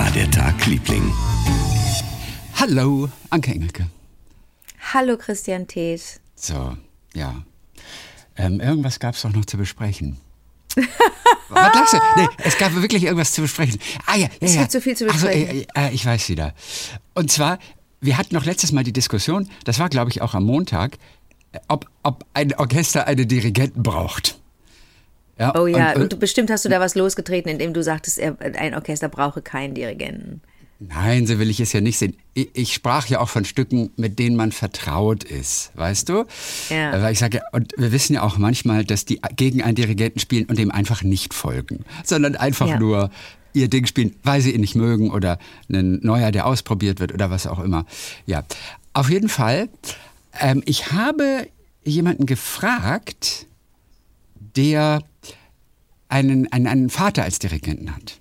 war der Tag, Liebling? Hallo, Anke Engelke. Hallo Christian Thees. So, ja. Ähm, irgendwas gab es doch noch zu besprechen. Was lachst du? Nee, es gab wirklich irgendwas zu besprechen. Ah ja, ja, Es ja. gibt so viel zu Ach so, besprechen. äh, äh, ich weiß wieder. Und zwar, wir hatten noch letztes Mal die Diskussion, das war glaube ich auch am Montag, ob, ob ein Orchester einen Dirigenten braucht. Ja, Oh ja, und, und, du, bestimmt hast du da was losgetreten, indem du sagtest, er, ein Orchester brauche keinen Dirigenten. Nein, so will ich es ja nicht sehen. Ich, ich sprach ja auch von Stücken, mit denen man vertraut ist, weißt du? Ja. Weil ich sage, und wir wissen ja auch manchmal, dass die gegen einen Dirigenten spielen und dem einfach nicht folgen, sondern einfach Ja. nur ihr Ding spielen, weil sie ihn nicht mögen oder ein neuer, der ausprobiert wird oder was auch immer. Ja, auf jeden Fall. Ähm, ich habe jemanden gefragt, der einen, einen, einen Vater als Dirigenten hat.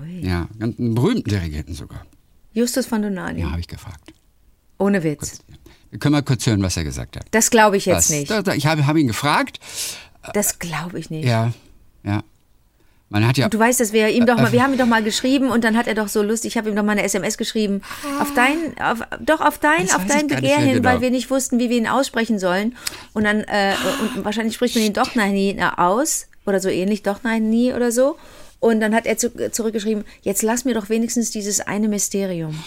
Ui. Ja, einen berühmten Dirigenten sogar. Justus von Donani. Ja, habe ich gefragt. Ohne Witz. Wir können mal kurz hören, was er gesagt hat. Das glaube ich jetzt Was? nicht. Da, da, ich habe hab ihn gefragt. Das glaube ich nicht. Ja, ja. Man hat ja. Du weißt, dass wir ihm doch Äh, mal, wir haben ihm doch mal geschrieben und dann hat er doch so Lust, ich habe ihm doch mal eine SMS geschrieben, auf dein, auf, doch auf dein, Das auf dein Begehr hin, genau. weil wir nicht wussten, wie wir ihn aussprechen sollen. Und dann, äh, und wahrscheinlich spricht man ihn doch nie aus oder so ähnlich, doch nein nie oder so. Und dann hat er zu, zurückgeschrieben, jetzt lass mir doch wenigstens dieses eine Mysterium.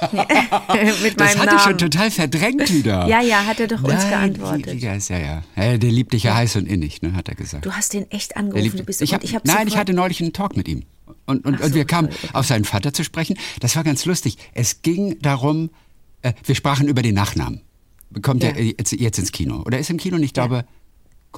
Das hatte ich schon total verdrängt wieder. Ja, ja, hat er doch uns Nein, geantwortet. Ja, ist ja, ja. ja. Der liebt dich ja heiß und innig, ne, hat er gesagt. Du hast den echt angerufen, du bist ich hab, ich Nein, ich hatte neulich einen Talk mit ihm. Und, und, Ach und so, wir kamen okay. auf seinen Vater zu sprechen. Das war ganz lustig. Es ging darum, äh, wir sprachen über den Nachnamen. Kommt Ja. er jetzt, jetzt ins Kino? Oder ist im Kino? Und ich glaube,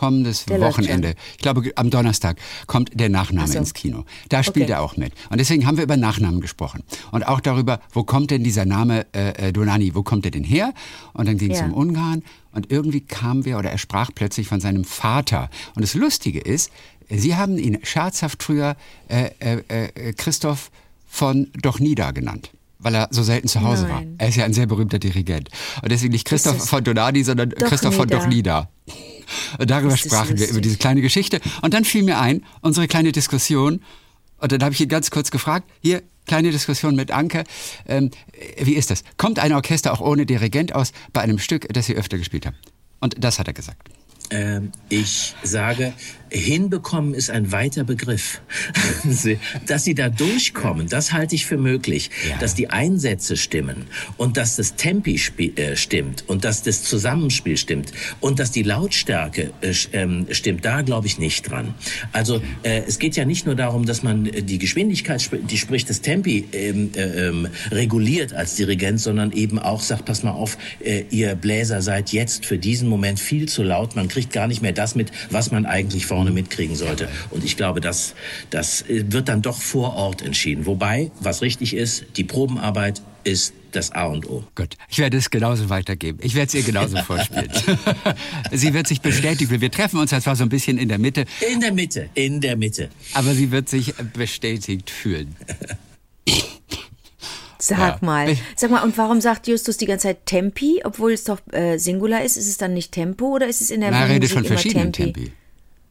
kommendes Der Wochenende. Ich glaube, am Donnerstag kommt der Nachname Ach so. ins Kino. Da spielt Okay. er auch mit. Und deswegen haben wir über Nachnamen gesprochen. Und auch darüber, wo kommt denn dieser Name äh, äh, Donani, wo kommt er denn her? Und dann ging es Ja. um Ungarn. Und irgendwie kamen wir, oder er sprach plötzlich von seinem Vater. Und das Lustige ist, Sie haben ihn scherzhaft früher äh, äh, äh, Christoph von Dochnida genannt. Weil er so selten zu Hause war. Nein. Er ist ja ein sehr berühmter Dirigent. Und deswegen nicht Christoph von Donani, sondern Christoph von Dochnida. Und darüber sprachen wir, lustig. über diese kleine Geschichte. Und dann fiel mir ein, unsere kleine Diskussion. Und dann habe ich ihn ganz kurz gefragt, hier, kleine Diskussion mit Anke. Ähm, wie ist das? Kommt ein Orchester auch ohne Dirigent aus bei einem Stück, das Sie öfter gespielt haben? Und das hat er gesagt. Ähm, ich sage, hinbekommen ist ein weiter Begriff. Dass sie da durchkommen, das halte ich für möglich. Ja. Dass die Einsätze stimmen und dass das Tempi äh, stimmt und dass das Zusammenspiel stimmt und dass die Lautstärke äh, ähm, stimmt, da glaube ich nicht dran. Also äh, es geht ja nicht nur darum, dass man äh, die Geschwindigkeit, die spricht das Tempi ähm, äh, reguliert als Dirigent, sondern eben auch sagt, pass mal auf, äh, ihr Bläser seid jetzt für diesen Moment viel zu laut. Man kriegt gar nicht mehr das mit, was man eigentlich vorne mitkriegen sollte. Und ich glaube, das, das äh, wird dann doch vor Ort entschieden. Wobei, was richtig ist, die Probenarbeit ist das A und O. Gut, ich werde es genauso weitergeben. Ich werde es ihr genauso vorspielen. sie wird sich bestätigen. Wir treffen uns zwar so ein bisschen in der Mitte, In der Mitte, in der Mitte. aber sie wird sich bestätigt fühlen. Sag Ja. mal. Sag mal, und warum sagt Justus die ganze Zeit Tempi, obwohl es doch äh, Singular ist? Ist es dann nicht Tempo oder ist es in der Na, er redet von immer verschiedenen Tempi? Tempi.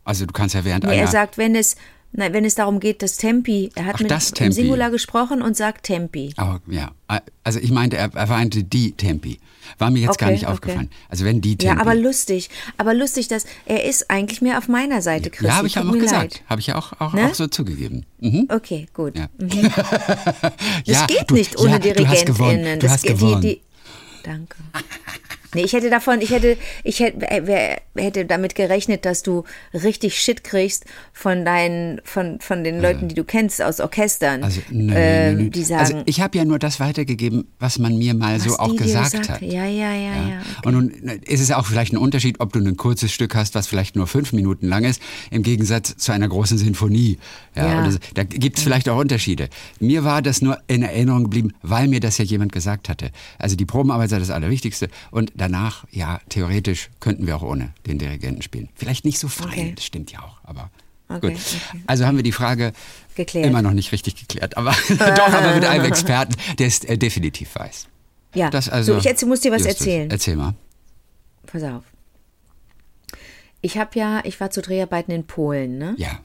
Also du kannst ja während Nee, einer... er sagt, wenn es, nein, wenn es darum geht, das Tempi. Er hat Ach, mit das Tempi. Singular gesprochen und sagt Tempi. Aber, ja, also ich meinte, er, er meinte die Tempi. War mir jetzt gar Okay, nicht okay. aufgefallen. Also wenn die Tempi. Ja, aber lustig. Aber lustig, dass er ist eigentlich mehr auf meiner Seite, Christi. Ja, habe ich ja auch gesagt. Habe ich ja auch, auch, Ne? auch so zugegeben. Mhm. Okay, gut. Ja. Das Ja, geht du- nicht ohne ja, du hast gewonnen. DirigentInnen. Du hast gewonnen. Die, die, danke. Nee, ich hätte davon, ich hätte, ich hätte, äh, wer, hätte damit gerechnet, dass du richtig Shit kriegst von deinen, von, von den Leuten, die du kennst aus Orchestern, Also, nee, ähm, nee, nee. die sagen, also ich habe ja nur das weitergegeben, was man mir mal so auch gesagt hat. Ja, ja, ja, ja. okay. Und nun ist es auch vielleicht ein Unterschied, ob du ein kurzes Stück hast, was vielleicht nur fünf Minuten lang ist, im Gegensatz zu einer großen Sinfonie. Ja, Ja. so. Da gibt es vielleicht auch Unterschiede. Mir war das nur in Erinnerung geblieben, weil mir das ja jemand gesagt hatte. Also die Probenarbeit sei das Allerwichtigste. Und danach, ja, theoretisch könnten wir auch ohne den Dirigenten spielen. Vielleicht nicht so fein, Okay. das stimmt ja auch, aber Okay, gut. okay. Also haben wir die Frage Geklärt. immer noch nicht richtig geklärt, aber doch, aber mit einem Experten, der es äh, definitiv weiß. ja. Das also, so, ich erzähl, muss dir was Justus, erzählen. Erzähl mal. Pass auf. Ich habe ja, ich war zu Dreharbeiten in Polen, ne? Ja.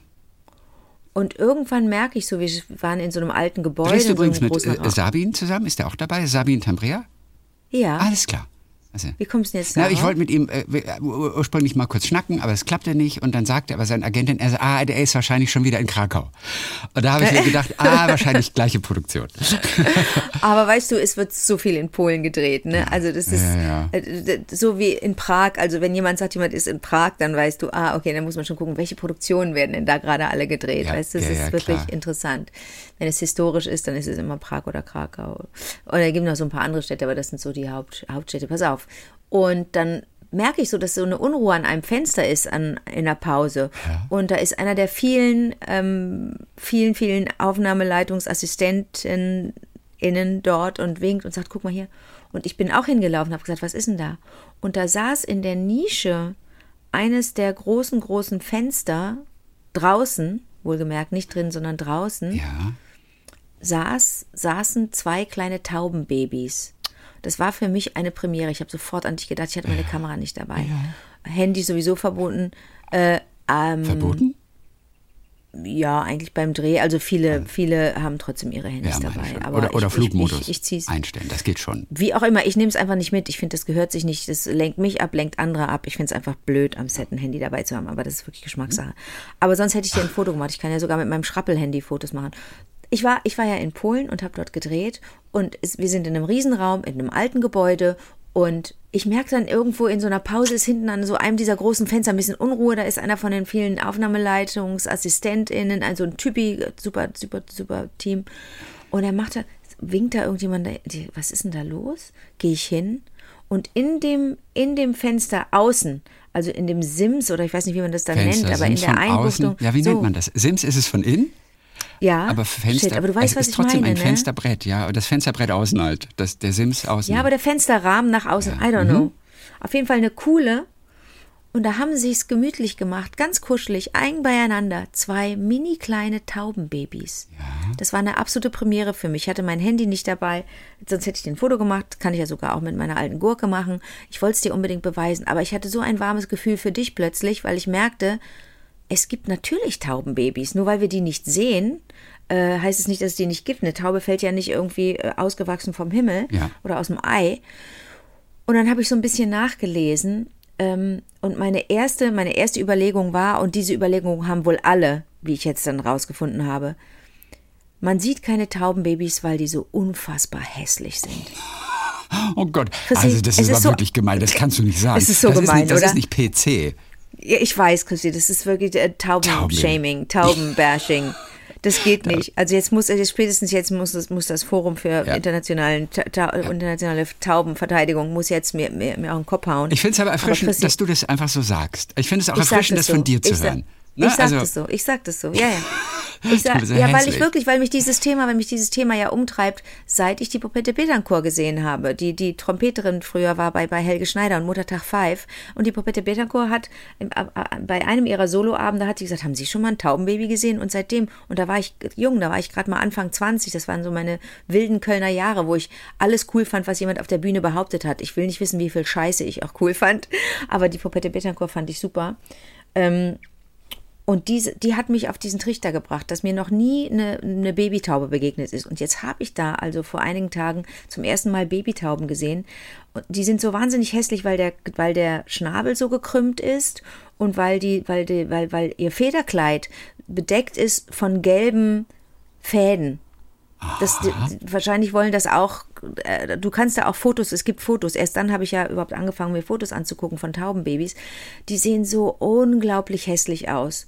Und irgendwann merke ich so, wir waren in so einem alten Gebäude. Drehst du in so übrigens mit äh. Sabin zusammen? Ist der auch dabei? Sabin Tambrea? Ja. Alles klar. Also, Wie kommst du denn jetzt na, darauf? ich wollte mit ihm äh, ur- ursprünglich mal kurz schnacken, aber es klappte nicht. Und dann sagte aber sein Agentin, er, ah, der ist wahrscheinlich schon wieder in Krakau. Und da habe ich mir gedacht, ah, wahrscheinlich gleiche Produktion. Aber weißt du, es wird so viel in Polen gedreht, ne? Also das ist Ja, ja. äh, so wie in Prag. Also wenn jemand sagt, jemand ist in Prag, dann weißt du, ah, okay, dann muss man schon gucken, welche Produktionen werden denn da gerade alle gedreht. Ja, weißt du, das ist wirklich klar. interessant. Wenn es historisch ist, dann ist es immer Prag oder Krakau. Oder es gibt noch so ein paar andere Städte, aber das sind so die Haupt, Hauptstädte. Pass auf. Und dann merke ich so, dass so eine Unruhe an einem Fenster ist an, in der Pause. Und da ist einer der vielen, ähm, vielen, vielen Aufnahmeleitungsassistenten innen dort und winkt und sagt, guck mal hier. Und ich bin auch hingelaufen und habe gesagt, was ist denn da? Und da saß in der Nische eines der großen, großen Fenster draußen, wohlgemerkt nicht drin, sondern draußen, Ja. saß, saßen zwei kleine Taubenbabys. Das war für mich eine Premiere. Ich habe sofort an dich gedacht, ich hatte meine Kamera nicht dabei. Handy sowieso verboten. Äh, ähm, Verboten? ja, eigentlich beim Dreh. Also viele, viele haben trotzdem ihre Handys Ja, dabei. Aber oder oder ich, Flugmodus Ich, ich, ich zieh's. einstellen, das geht schon. Wie auch immer, ich nehme es einfach nicht mit. Ich finde, das gehört sich nicht. Das lenkt mich ab, lenkt andere ab. Ich finde es einfach blöd, am Set ein Handy dabei zu haben. Aber das ist wirklich Geschmackssache. Aber sonst hätte ich dir ein Foto gemacht. Ich kann ja sogar mit meinem Schrappel-Handy Fotos machen. Ich war, ich war ja in Polen und habe dort gedreht. Und es, wir sind in einem Riesenraum, in einem alten Gebäude. Und ich merke dann irgendwo in so einer Pause ist hinten an so einem dieser großen Fenster ein bisschen Unruhe. Da ist einer von den vielen AufnahmeleitungsAssistentinnen, also ein Typi, super, super, super Team. Und er macht da, winkt da irgendjemand, was ist denn da los? Gehe ich hin und in dem, in dem Fenster außen, also in dem Sims oder ich weiß nicht, wie man das dann Fenster nennt, aber in sind der von außen. Einbuchtung. Ja, wie so, nennt man das? Sims ist es von innen, Ja, aber Fenster. Shit, aber du weißt, es was ist ich trotzdem meine, ein ne? Fensterbrett, ja. Das Fensterbrett außen halt. Das, der Sims außen. Ja, aber der Fensterrahmen nach außen, I don't Mhm. know. Auf jeden Fall eine coole. Und da haben sie es gemütlich gemacht, ganz kuschelig, eng beieinander. Zwei mini kleine Taubenbabys. Das war eine absolute Premiere für mich. Ich hatte mein Handy nicht dabei, sonst hätte ich den Foto gemacht. Kann ich ja sogar auch mit meiner alten Gurke machen. Ich wollte es dir unbedingt beweisen, aber ich hatte so ein warmes Gefühl für dich plötzlich, weil ich merkte, es gibt natürlich Taubenbabys. Nur weil wir die nicht sehen, äh, heißt es nicht, dass es die nicht gibt. Eine Taube fällt ja nicht irgendwie äh, ausgewachsen vom Himmel Ja. oder aus dem Ei. Und dann habe ich so ein bisschen nachgelesen ähm, und meine erste, meine erste Überlegung war, und diese Überlegung haben wohl alle, wie ich jetzt dann rausgefunden habe, man sieht keine Taubenbabys, weil die so unfassbar hässlich sind. Oh Gott, also das ist ist aber so- wirklich gemein. Das kannst du nicht sagen. Es ist so das gemein, ist nicht, das oder? ist nicht PC. Ja, ich weiß, Christi, das ist wirklich äh, Taubenshaming, Taubenbashing. Das geht nicht. Also jetzt muss, jetzt spätestens jetzt muss das, muss das Forum für Ja. internationalen, ta, ta, internationale Taubenverteidigung muss jetzt mir, mir, mir auch den Kopf hauen. Ich finde es aber erfrischend, Chrissy, dass du das einfach so sagst. Ich finde es auch ich erfrischend, das von dir zu ich hören. Ne? Ich sag Also- das so, ich sag das so, ja, ja. Ich sag, ja, ja weil ich wirklich, weil mich dieses Thema, weil mich dieses Thema ja umtreibt, seit ich die Popette Betancourt gesehen habe. Die, die Trompeterin früher war bei, bei Helge Schneider und Muttertag 5. Und die Popette Betancourt hat im- bei einem ihrer Soloabende hat sie gesagt, haben Sie schon mal ein Taubenbaby gesehen? Und seitdem, und da war ich jung, da war ich gerade mal Anfang 20, das waren so meine wilden Kölner Jahre, wo ich alles cool fand, was jemand auf der Bühne behauptet hat. Ich will nicht wissen, wie viel Scheiße ich auch cool fand, aber die Popette Betancourt fand ich super. Ähm, und diese, die hat mich auf diesen Trichter gebracht, dass mir noch nie eine, eine Babytaube begegnet ist. Und jetzt habe ich da also vor einigen Tagen zum ersten Mal Babytauben gesehen. Und die sind so wahnsinnig hässlich, weil der, weil der Schnabel so gekrümmt ist und weil die, weil die, weil, weil ihr Federkleid bedeckt ist von gelben Fäden. Das, die, wahrscheinlich wollen das auch, äh, du kannst da auch Fotos, es gibt Fotos. Erst dann habe ich ja überhaupt angefangen, mir Fotos anzugucken von Taubenbabys. Die sehen so unglaublich hässlich aus.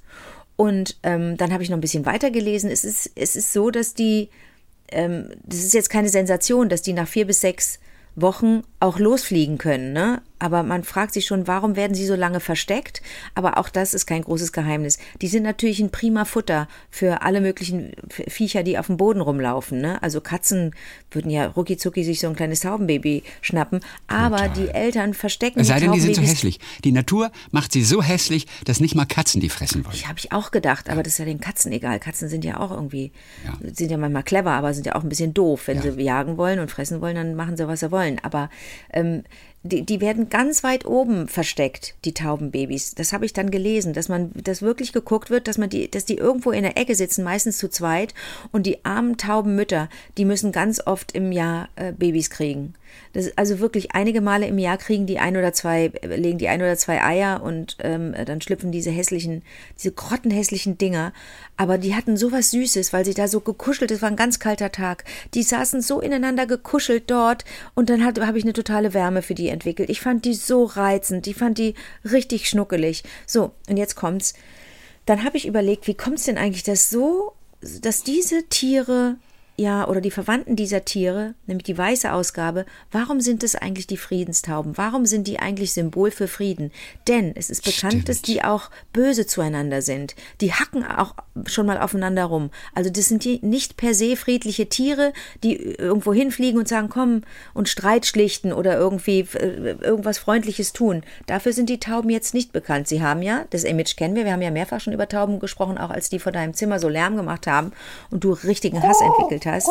Und ähm, dann habe ich noch ein bisschen weiter gelesen. Es ist, es ist so, dass die, ähm, das ist jetzt keine Sensation, dass die nach vier bis sechs Wochen auch losfliegen können. Ne? Aber man fragt sich schon, warum werden sie so lange versteckt? Aber auch das ist kein großes Geheimnis. Die sind natürlich ein prima Futter für alle möglichen Viecher, die auf dem Boden rumlaufen. Ne? Also Katzen würden ja rucki zucki sich so ein kleines Taubenbaby schnappen. Aber die Eltern verstecken Es sei denn, die sind so hässlich. Die Natur macht sie so hässlich, dass nicht mal Katzen die fressen wollen. Ja, habe ich auch gedacht, aber das ist ja den Katzen egal. Katzen sind ja auch irgendwie, Ja. sind ja manchmal clever, aber sind ja auch ein bisschen doof. Wenn Ja. sie jagen wollen und fressen wollen, dann machen sie, was sie wollen. Aber ähm, die, die werden ganz weit oben versteckt, die Taubenbabys. Das habe ich dann gelesen, dass man, dass wirklich geguckt wird, dass man die, dass die irgendwo in der Ecke sitzen, meistens zu zweit. Und die armen Taubenmütter, die müssen ganz oft im Jahr äh, Babys kriegen. Das also wirklich einige Male im Jahr kriegen die ein oder zwei, legen die ein oder zwei Eier und ähm, dann schlüpfen diese hässlichen, diese grottenhässlichen Dinger. Aber die hatten sowas Süßes, weil sie da so gekuschelt, es war ein ganz kalter Tag. Die saßen so ineinander gekuschelt dort und dann habe ich eine totale Wärme für die entwickelt. Ich fand die so reizend, ich fand die richtig schnuckelig. So, und jetzt kommt's. Dann habe ich überlegt, wie kommt es denn eigentlich, dass so, dass diese Tiere ja, oder die Verwandten dieser Tiere, nämlich die weiße Ausgabe, warum sind es eigentlich die Friedenstauben? Warum sind die eigentlich Symbol für Frieden? Denn es ist bekannt, Stimmt. dass die auch böse zueinander sind. Die hacken auch schon mal aufeinander rum. Also das sind die nicht per se friedliche Tiere, die irgendwo hinfliegen und sagen, komm und Streit schlichten oder irgendwie äh, irgendwas Freundliches tun. Dafür sind die Tauben jetzt nicht bekannt. Sie haben ja, das Image kennen wir, wir haben ja mehrfach schon über Tauben gesprochen, auch als die vor deinem Zimmer so Lärm gemacht haben und du richtigen Hass entwickelt hast.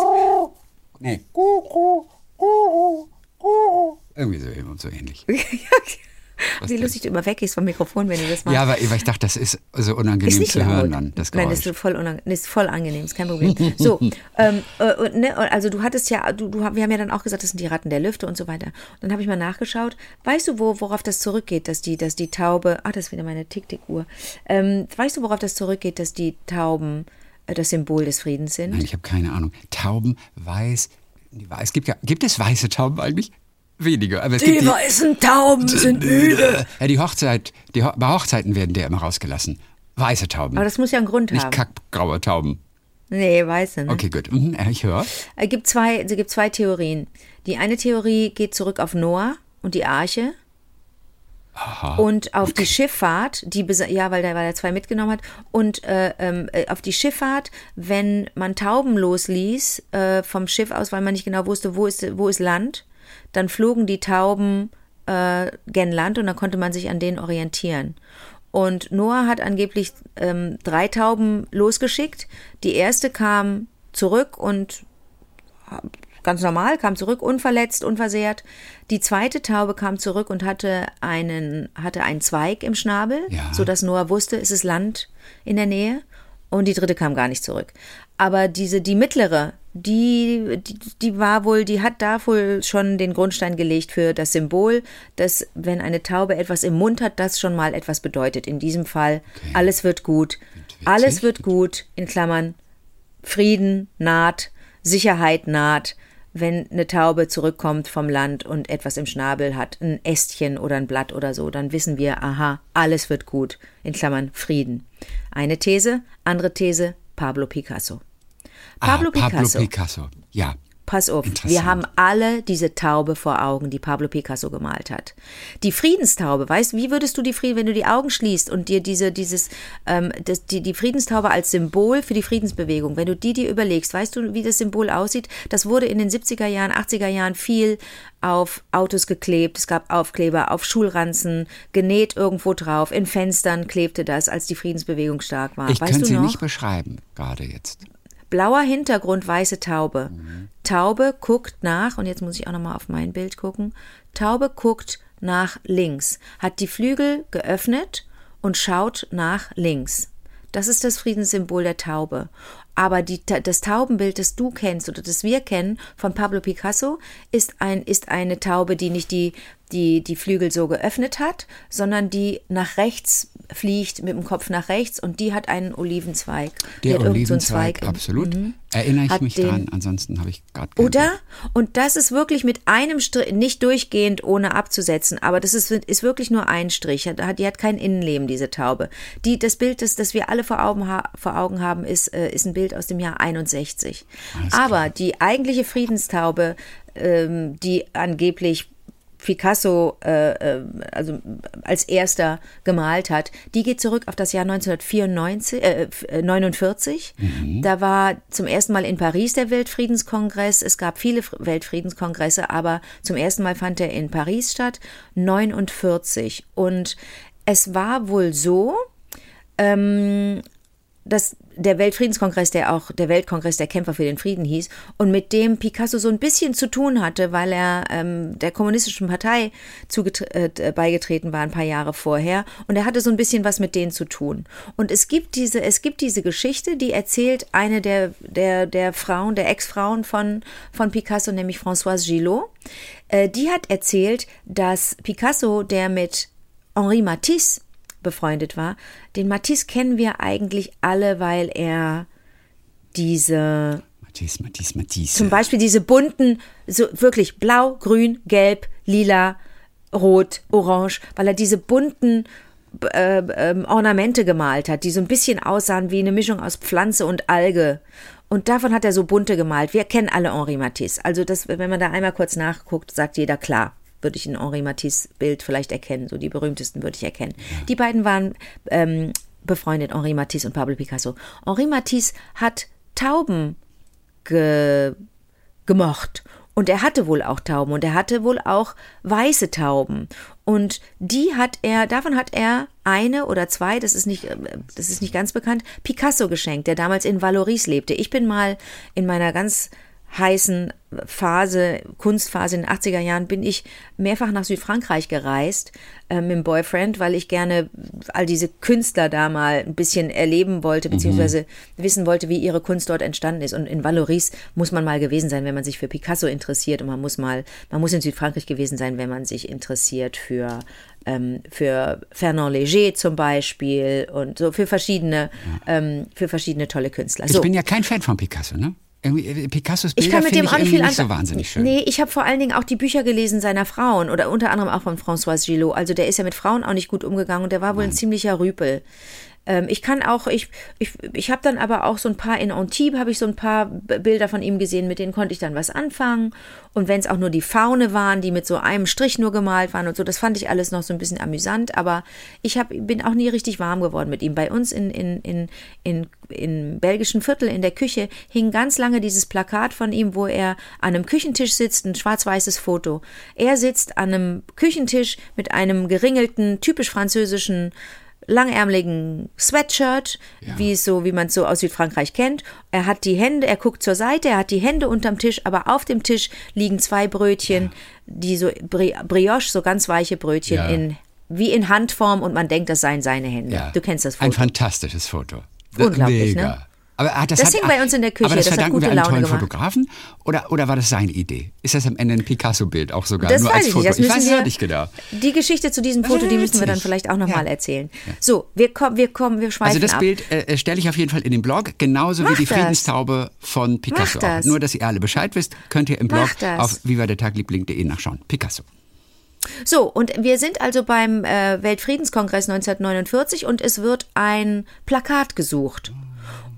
Nee. Irgendwie so, so ähnlich. Wie lustig du immer weggehst vom Mikrofon, wenn du das machst. Ja, aber ich dachte, das ist so unangenehm ist zu laut. hören dann. Das Nein, das ist voll, unang ist voll angenehm, ist kein Problem. So, ähm, äh, ne, also du hattest ja, du, du, wir haben ja dann auch gesagt, das sind die Ratten der Lüfte und so weiter. Und dann habe ich mal nachgeschaut. Weißt du, wo, worauf das zurückgeht, dass die, dass die Taube, ach, das ist wieder meine Tick-Tick-Uhr. Ähm, weißt du, worauf das zurückgeht, dass die Tauben das Symbol des Friedens sind? Nein, ich habe keine Ahnung. Tauben, weiß, es gibt ja, gibt es weiße Tauben eigentlich? Wenige. Aber es die, gibt die weißen Tauben sind müde. Ja, die Hochzeit, die, bei Hochzeiten werden der immer rausgelassen. Weiße Tauben. Aber das muss ja einen Grund Nicht haben. Nicht kackgraue Tauben. Nee, weiße. Ne? Okay, gut. Mhm, ich höre. Es gibt, zwei, es gibt zwei Theorien. Die eine Theorie geht zurück auf Noah und die Arche. Aha. Und auf die Schifffahrt, die ja, weil der, weil er zwei mitgenommen hat, und äh, äh, auf die Schifffahrt, wenn man Tauben losließ äh, vom Schiff aus, weil man nicht genau wusste, wo ist, wo ist Land, dann flogen die Tauben äh, gen Land und dann konnte man sich an denen orientieren. Und Noah hat angeblich ähm, drei Tauben losgeschickt. Die erste kam zurück und ganz normal, kam zurück, unverletzt, unversehrt. Die zweite Taube kam zurück und hatte einen, hatte einen Zweig im Schnabel, ja. sodass Noah wusste, es ist Land in der Nähe. Und die dritte kam gar nicht zurück. Aber diese, die mittlere, die, die, die war wohl, die hat da wohl schon den Grundstein gelegt für das Symbol, dass wenn eine Taube etwas im Mund hat, das schon mal etwas bedeutet. In diesem Fall, okay. alles wird gut. Alles wird gut, in Klammern, Frieden naht, Sicherheit naht, wenn eine Taube zurückkommt vom Land und etwas im Schnabel hat, ein Ästchen oder ein Blatt oder so, dann wissen wir, aha, alles wird gut, in Klammern Frieden. Eine These, andere These, Pablo Picasso. Pablo, ah, Pablo Picasso. Picasso. Ja. Pass auf, wir haben alle diese Taube vor Augen, die Pablo Picasso gemalt hat. Die Friedenstaube, weißt wie würdest du die Frieden, wenn du die Augen schließt und dir diese, dieses, ähm, das, die, die Friedenstaube als Symbol für die Friedensbewegung, wenn du die dir überlegst, weißt du, wie das Symbol aussieht? Das wurde in den 70er Jahren, 80er Jahren viel auf Autos geklebt, es gab Aufkleber auf Schulranzen, genäht irgendwo drauf, in Fenstern klebte das, als die Friedensbewegung stark war. Ich weißt könnte sie nicht beschreiben, gerade jetzt. Blauer Hintergrund, weiße Taube. Mhm. Taube guckt nach, und jetzt muss ich auch nochmal auf mein Bild gucken. Taube guckt nach links, hat die Flügel geöffnet und schaut nach links. Das ist das Friedenssymbol der Taube. Aber die, das Taubenbild, das du kennst oder das wir kennen von Pablo Picasso, ist, ein, ist eine Taube, die nicht die, die, die Flügel so geöffnet hat, sondern die nach rechts fliegt mit dem Kopf nach rechts und die hat einen Olivenzweig. Der Olivenzweig, so absolut. Mhm. Erinnere ich mich den, dran, ansonsten habe ich gerade Oder? Und das ist wirklich mit einem Strich, nicht durchgehend ohne abzusetzen, aber das ist, ist wirklich nur ein Strich. Die hat kein Innenleben, diese Taube. Die, das Bild, das, das wir alle vor Augen, vor Augen haben, ist, äh, ist ein Bild aus dem Jahr 61. aber die eigentliche Friedenstaube, ähm, die angeblich Picasso äh, äh, also als erster gemalt hat, die geht zurück auf das Jahr 1949. Äh, 49. Mhm. Da war zum ersten Mal in Paris der Weltfriedenskongress. Es gab viele Weltfriedenskongresse, aber zum ersten Mal fand er in Paris statt, 49. Und es war wohl so, ähm, das, der Weltfriedenskongress, der auch der Weltkongress der Kämpfer für den Frieden hieß und mit dem Picasso so ein bisschen zu tun hatte, weil er ähm, der kommunistischen Partei äh, beigetreten war ein paar Jahre vorher und er hatte so ein bisschen was mit denen zu tun. Und es gibt diese, es gibt diese Geschichte, die erzählt eine der, der, der Frauen, der Ex-Frauen von, von Picasso, nämlich Françoise Gillot. Äh, die hat erzählt, dass Picasso, der mit Henri Matisse befreundet war. Den Matisse kennen wir eigentlich alle, weil er diese Matisse, Matisse, Matisse. Zum Beispiel diese bunten, so wirklich blau, grün, gelb, lila, rot, orange, weil er diese bunten äh, äh, Ornamente gemalt hat, die so ein bisschen aussahen wie eine Mischung aus Pflanze und Alge. Und davon hat er so bunte gemalt. Wir kennen alle Henri Matisse. Also das, wenn man da einmal kurz nachguckt, sagt jeder klar würde ich ein Henri Matisse Bild vielleicht erkennen. So die berühmtesten würde ich erkennen. Die beiden waren ähm, befreundet, Henri Matisse und Pablo Picasso. Henri Matisse hat Tauben ge gemocht. Und er hatte wohl auch Tauben und er hatte wohl auch weiße Tauben. Und die hat er, davon hat er eine oder zwei, das ist nicht, äh, das ist nicht ganz bekannt, Picasso geschenkt, der damals in Valoris lebte. Ich bin mal in meiner ganz heißen Phase, Kunstphase in den 80er Jahren, bin ich mehrfach nach Südfrankreich gereist äh, mit dem Boyfriend, weil ich gerne all diese Künstler da mal ein bisschen erleben wollte, beziehungsweise mhm. wissen wollte, wie ihre Kunst dort entstanden ist. Und in Valoris muss man mal gewesen sein, wenn man sich für Picasso interessiert. Und man muss mal, man muss in Südfrankreich gewesen sein, wenn man sich interessiert für ähm, für Fernand Léger zum Beispiel und so für verschiedene, ähm, für verschiedene tolle Künstler. So. Ich bin ja kein Fan von Picasso, ne? Irgendwie Picassos Bilder ich kann mit dem auch nicht viel nicht so wahnsinnig schön. Nee, ich habe vor allen Dingen auch die Bücher gelesen seiner Frauen oder unter anderem auch von François Gillot. Also der ist ja mit Frauen auch nicht gut umgegangen und der war wohl Nein. ein ziemlicher Rüpel. Ähm, ich kann auch, ich, ich, ich habe dann aber auch so ein paar in Antibes, habe ich so ein paar Bilder von ihm gesehen, mit denen konnte ich dann was anfangen. Und wenn es auch nur die Faune waren, die mit so einem Strich nur gemalt waren und so, das fand ich alles noch so ein bisschen amüsant. Aber ich hab, bin auch nie richtig warm geworden mit ihm. Bei uns in, in, in, in, in belgischen Viertel in der Küche hing ganz lange dieses Plakat von ihm, wo er an einem Küchentisch sitzt, ein schwarz-weißes Foto. Er sitzt an einem Küchentisch mit einem geringelten, typisch französischen langärmeligen Sweatshirt, ja. wie so, wie man es so aus Südfrankreich kennt. Er hat die Hände, er guckt zur Seite, er hat die Hände unterm Tisch, aber auf dem Tisch liegen zwei Brötchen, ja. die so Brioche, so ganz weiche Brötchen ja. in wie in Handform und man denkt, das seien seine Hände. Du kennst das Foto. Ein fantastisches Foto. Unglaublich, Mega. ne? Aber ah, das, das hing bei uns in der Küche. Aber das, das verdanken wir einem tollen gemacht. Fotografen? Oder, oder war das seine Idee? Ist das am Ende ein Picasso-Bild auch sogar? Das nur weiß als ich Foto? nicht. Das ich weiß es nicht genau. Die Geschichte zu diesem Foto, die müssen wir dann vielleicht auch nochmal ja. erzählen. Ja. So, wir kommen, wir kommen, wir schweifen Also das ab. Bild äh, stelle ich auf jeden Fall in den Blog, genauso Mach wie die das. Friedenstaube von Picasso. Das. Nur, dass ihr alle Bescheid wisst, könnt ihr im Blog auf vivadertagliebling.de nachschauen. Picasso. So, und wir sind also beim äh, Weltfriedenskongress 1949 und es wird ein Plakat gesucht.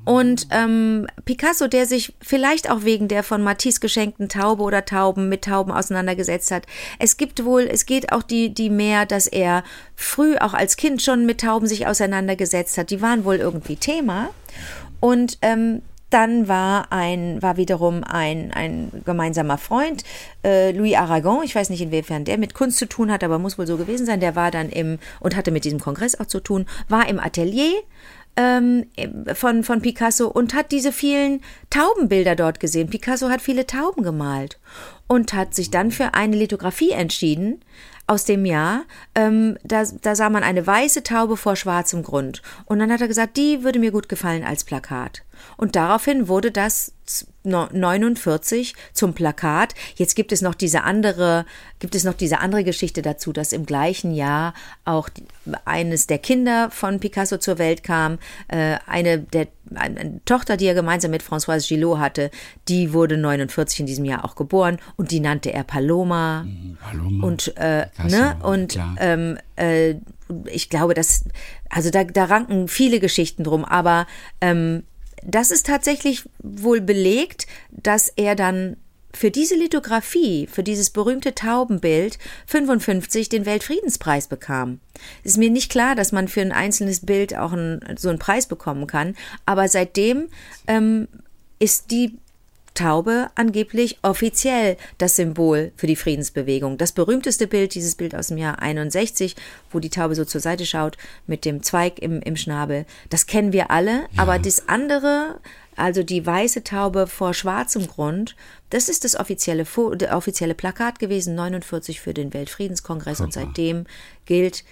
Und ähm, Picasso, der sich vielleicht auch wegen der von Matisse geschenkten Taube oder Tauben mit Tauben auseinandergesetzt hat. Es gibt wohl, es geht auch die, die mehr, dass er früh auch als Kind schon mit Tauben sich auseinandergesetzt hat. Die waren wohl irgendwie Thema. Und ähm, dann war ein, war wiederum ein, ein gemeinsamer Freund, äh, Louis Aragon, ich weiß nicht inwiefern der mit Kunst zu tun hat, aber muss wohl so gewesen sein, der war dann im, und hatte mit diesem Kongress auch zu tun, war im Atelier ähm, von, von Picasso und hat diese vielen Taubenbilder dort gesehen. Picasso hat viele Tauben gemalt und hat sich dann für eine Lithografie entschieden aus dem Jahr. Ähm, da, da sah man eine weiße Taube vor schwarzem Grund. Und dann hat er gesagt, die würde mir gut gefallen als Plakat. Und daraufhin wurde das 49 zum Plakat. Jetzt gibt es noch diese andere, gibt es noch diese andere Geschichte dazu, dass im gleichen Jahr auch eines der Kinder von Picasso zur Welt kam. Äh, eine der eine Tochter, die er gemeinsam mit Françoise Gillot hatte, die wurde 49 in diesem Jahr auch geboren und die nannte er Paloma. Paloma. Und äh, ne und ähm, äh, ich glaube, dass also da, da ranken viele Geschichten drum, aber ähm, das ist tatsächlich wohl belegt, dass er dann für diese Lithografie, für dieses berühmte Taubenbild 55 den Weltfriedenspreis bekam. Es ist mir nicht klar, dass man für ein einzelnes Bild auch einen, so einen Preis bekommen kann, aber seitdem ähm, ist die Taube angeblich offiziell das Symbol für die Friedensbewegung. Das berühmteste Bild, dieses Bild aus dem Jahr 61, wo die Taube so zur Seite schaut mit dem Zweig im, im Schnabel, das kennen wir alle. Aber das andere, also die weiße Taube vor schwarzem Grund, das ist das offizielle, der offizielle Plakat gewesen, 49 für den Weltfriedenskongress. Und seitdem gilt,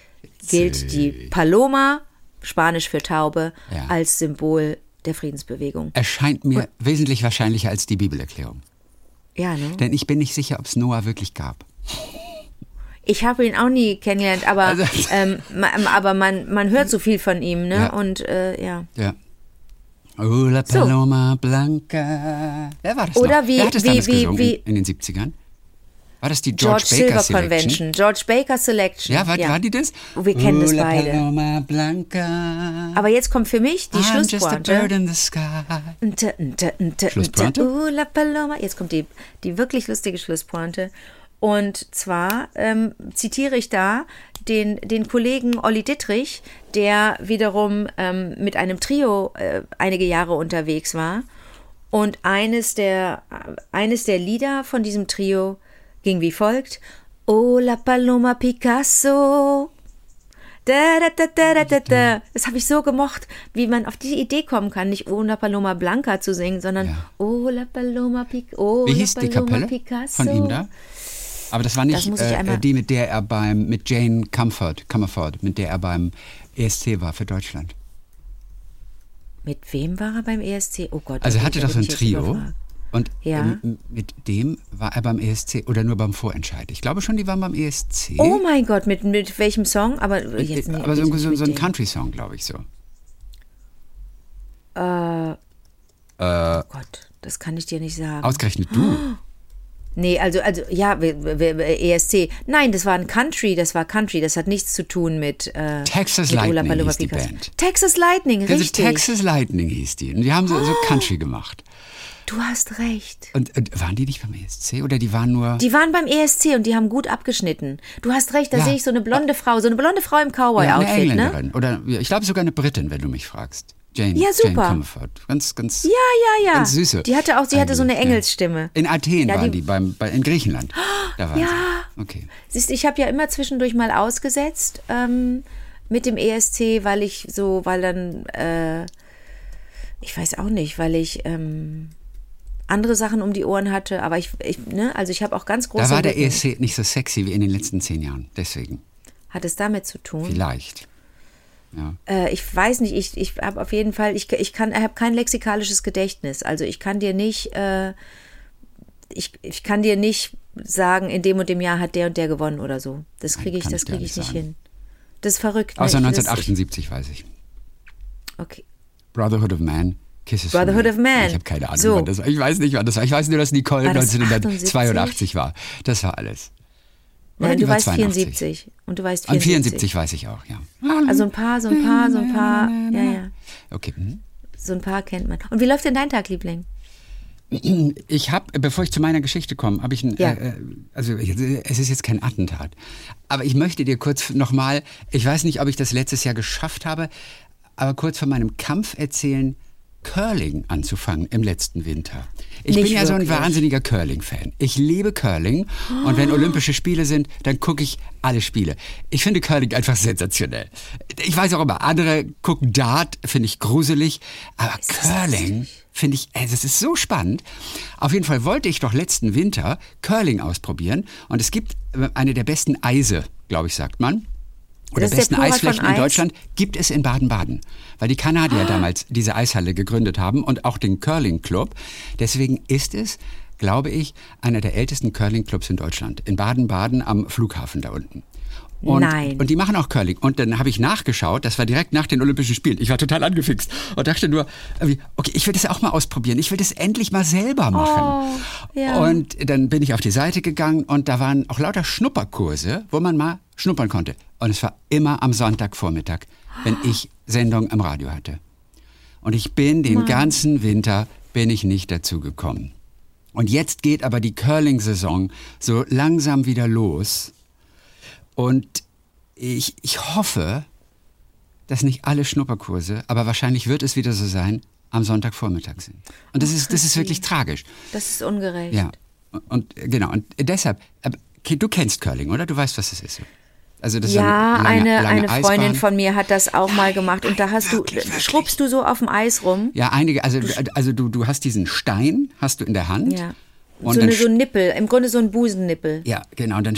gilt die Paloma, Spanisch für Taube, Ja. als Symbol der Friedensbewegung. Erscheint mir wesentlich wahrscheinlicher als die Bibelerklärung. Ja, ne? Denn ich bin nicht sicher, ob es Noah wirklich gab. Ich habe ihn auch nie kennengelernt, aber, Also- ähm, ma, aber man, man hört so viel von ihm, ne? Ja. Und äh, ja. Ja. Oh, la So. Paloma Blanca. Wer war das Oder noch? wie- Wer hat das wie- wie- gesungen wie- in, in den 70ern? War das die George, George, Baker Silver Selection? Convention, George Baker Selection. Ja, war, war die das? Wir kennen oh, das la beide. Paloma Blanca. Aber jetzt kommt für mich die I'm just a bird Schlusspointe. in the sky. Schlusspointe? Paloma. Jetzt kommt die, die wirklich lustige Schlusspointe. Und zwar ähm, zitiere ich da den, den Kollegen Olli Dittrich, der wiederum ähm, mit einem Trio äh, einige Jahre unterwegs war. Und eines der, eines der Lieder von diesem Trio ging wie folgt. Oh, la Paloma Picasso. Da, da, da, da, da, da, da. Das habe ich so gemocht, wie man auf die Idee kommen kann, nicht Oh la Paloma Blanca zu singen, sondern Ja. Oh la Paloma Picasso. Oh, Wie hieß die Kapelle Picasso. von ihm da? Aber das war nicht Das äh, die, mit der er beim, mit Jane Comfort, Comerford, mit der er beim ESC war für Deutschland. Mit wem war er beim ESC? Oh Gott. Also er hatte doch so ein Trio. überfragt. Und Ja. ähm, mit dem war er beim ESC oder nur beim Vorentscheid. Ich glaube schon, die waren beim ESC. Oh mein Gott, mit, mit welchem Song? Aber jetzt Äh, nee, aber so, nicht so, so ein. Country-Song, glaube ich so. Oh Gott, das kann ich dir nicht sagen. Ausgerechnet du. Nee, also, also ja, ESC. Nein, das war ein Country, das war Country, das hat nichts zu tun mit. Äh, Texas mit Lightning Paloma hieß die. Band. Texas Lightning, Also richtig. Oh. Texas Lightning hieß die. Und die haben so, so Country gemacht. Du hast recht. Und, und waren die nicht beim ESC oder die waren nur. Die waren beim ESC und die haben gut abgeschnitten. Du hast recht, da Ja. sehe ich so eine blonde Frau, so eine blonde Frau im ja, eine Cowboy-Outfit, ne? Engländerin. Oder ja, ich glaube sogar eine Britin, wenn du mich fragst. Jane, Ja, super. Jane Comerford. Ganz, ganz. Ja, ja, ja. Ganz süße. Die hatte auch, sie hatte so eine. Engelsstimme. In Athen Ja, waren die- die, beim, bei, in Griechenland. Da waren Ja. sie. Okay. Siehst, du, ich habe ja immer zwischendurch mal ausgesetzt ähm, mit dem ESC, weil ich so, weil dann, äh, ich weiß auch nicht, weil ich ähm, andere Sachen um die Ohren hatte, aber ich, ich ne, also ich habe auch ganz große Da war der Lücken. ESC nicht so sexy wie in den letzten zehn Jahren. Deswegen. Hat es damit zu tun? Vielleicht. Ja. Äh, ich weiß nicht, ich, ich habe auf jeden Fall, ich, ich kann, habe kein lexikalisches Gedächtnis. Also ich kann dir nicht, äh, ich, ich kann dir nicht sagen, in dem und dem Jahr hat der und der gewonnen oder so. Das kriege ich, das ich kriege ich nicht sagen. hin. Das ist verrückt. ne? Außer Ich- das- 1978 weiß ich. Ich, okay. Brotherhood of Man. Kisses Brotherhood of Man. Ich habe keine Ahnung, So. wann das war. Ich weiß nicht, wann das war. Ich weiß nur, dass Nicole das 1982 war. Das war alles. Oder Nein, du weißt 82. 74. Und du weißt An 74. 74 weiß ich auch, ja. Also ein paar, so ein paar, so ein paar. Ja, ja. Okay. hm. So ein paar kennt man. Und wie läuft denn dein Tag, Liebling? Ich habe, bevor ich zu meiner Geschichte komme, habe ich ein, Ja. äh, äh, also es ist jetzt kein Attentat, aber ich möchte dir kurz nochmal, ich weiß nicht, ob ich das letztes Jahr geschafft habe, aber kurz von meinem Kampf erzählen, Curling anzufangen im letzten Winter. Ich Nicht bin ja so ein wirklich. wahnsinniger Curling-Fan. Ich liebe Curling und wenn Olympische Spiele sind, dann gucke ich alle Spiele. Ich finde Curling einfach sensationell. Ich weiß auch immer, andere gucken Dart, finde ich gruselig, aber Curling finde ich, ey, das ist so spannend. Auf jeden Fall wollte ich doch letzten Winter Curling ausprobieren und es gibt äh, eine der besten Eise, glaube ich, sagt man. Oder besten Eisflächen in Eis? Deutschland gibt es in Baden-Baden, weil die Kanadier damals diese Eishalle gegründet haben und auch den Curling Club. Deswegen ist es, glaube ich, einer der ältesten Curling Clubs in Deutschland. In Baden-Baden am Flughafen da unten. Und, Nein. Und die machen auch Curling. Und dann habe ich nachgeschaut, das war direkt nach den Olympischen Spielen. Ich war total angefixt und dachte nur, okay, ich will das auch mal ausprobieren. Ich will das endlich mal selber machen. Oh, ja. Und dann bin ich auf die Seite gegangen und da waren auch lauter Schnupperkurse, wo man mal schnuppern konnte. Und es war immer am Sonntagvormittag, wenn ich Sendung am Radio hatte. Und ich bin den ganzen Winter bin ich nicht dazu gekommen. Und jetzt geht aber die Curling-Saison so langsam wieder los. Und ich, ich hoffe, dass nicht alle Schnupperkurse, aber wahrscheinlich wird es wieder so sein, am Sonntagvormittag sind. Und das, ist, das ist wirklich tragisch. Das ist ungerecht. Ja. Und genau, und deshalb, du kennst Curling, oder? Du weißt, was das ist. Also das ja, ist eine, lange, eine, eine Freundin von mir hat das auch mal gemacht und da hast wirklich, du, wirklich. schrubbst du so auf dem Eis rum. Ja, einige, also, also du, du hast diesen Stein, hast du in der Hand. Ja. Und so, eine, so ein Nippel, im Grunde so ein Busennippel. Ja, genau, und dann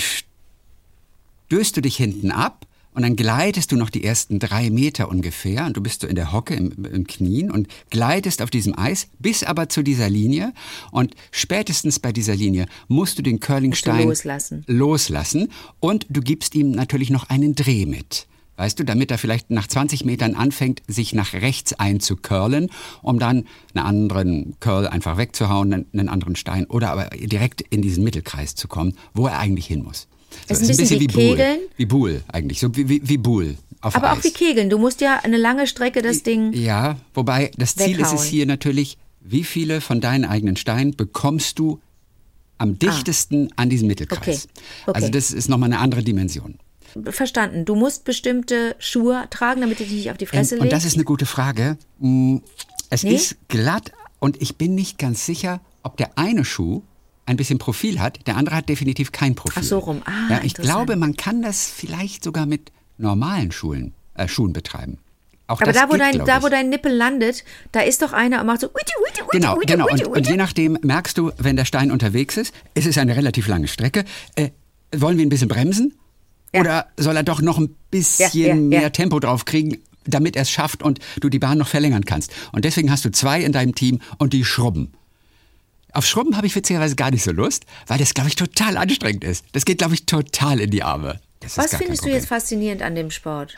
stößt du dich hinten ab und dann gleitest du noch die ersten drei Meter ungefähr und du bist so in der Hocke im, im, Knien und gleitest auf diesem Eis bis aber zu dieser Linie und spätestens bei dieser Linie musst du den Curlingstein loslassen. loslassen und du gibst ihm natürlich noch einen Dreh mit. Weißt du, damit er vielleicht nach 20 Metern anfängt, sich nach rechts einzucurlen, um dann einen anderen Curl einfach wegzuhauen, einen anderen Stein oder aber direkt in diesen Mittelkreis zu kommen, wo er eigentlich hin muss. Es ist ein bisschen, bisschen wie, wie Kegeln. Wie Buhl eigentlich, so wie, wie, wie Buhl. Aber Eis. auch wie Kegeln. Du musst ja eine lange Strecke das Ding. Ja, wobei das Ziel weghauen. ist es hier natürlich, wie viele von deinen eigenen Steinen bekommst du am ah. dichtesten ah. an diesem Mittelkreis. Okay. Okay. Also das ist nochmal eine andere Dimension. Verstanden. Du musst bestimmte Schuhe tragen, damit du dich nicht auf die Fresse legst. Und das ist eine gute Frage. Mm, es nee? ist glatt und ich bin nicht ganz sicher, ob der eine Schuh ein bisschen Profil hat, der andere hat definitiv kein Profil. Ach so rum. Ah, ja, ich glaube, man kann das vielleicht sogar mit normalen Schulen, äh, Schuhen betreiben. Auch Aber da, wo, geht, dein, da wo dein Nippel landet, da ist doch einer und macht so. Uiti, uiti, uiti, genau, genau. Und, und, je nachdem merkst du, wenn der Stein unterwegs ist, es ist eine relativ lange Strecke, äh, wollen wir ein bisschen bremsen? Ja. Oder soll er doch noch ein bisschen ja, ja, mehr Tempo drauf kriegen, damit er es schafft und du die Bahn noch verlängern kannst? Und deswegen hast du zwei in deinem Team und die schrubben. Auf Schrubben habe ich witzigerweise gar nicht so Lust, weil das, glaube ich, total anstrengend ist. Das geht, glaube ich, total in die Arme. Was findest du jetzt faszinierend an dem Sport?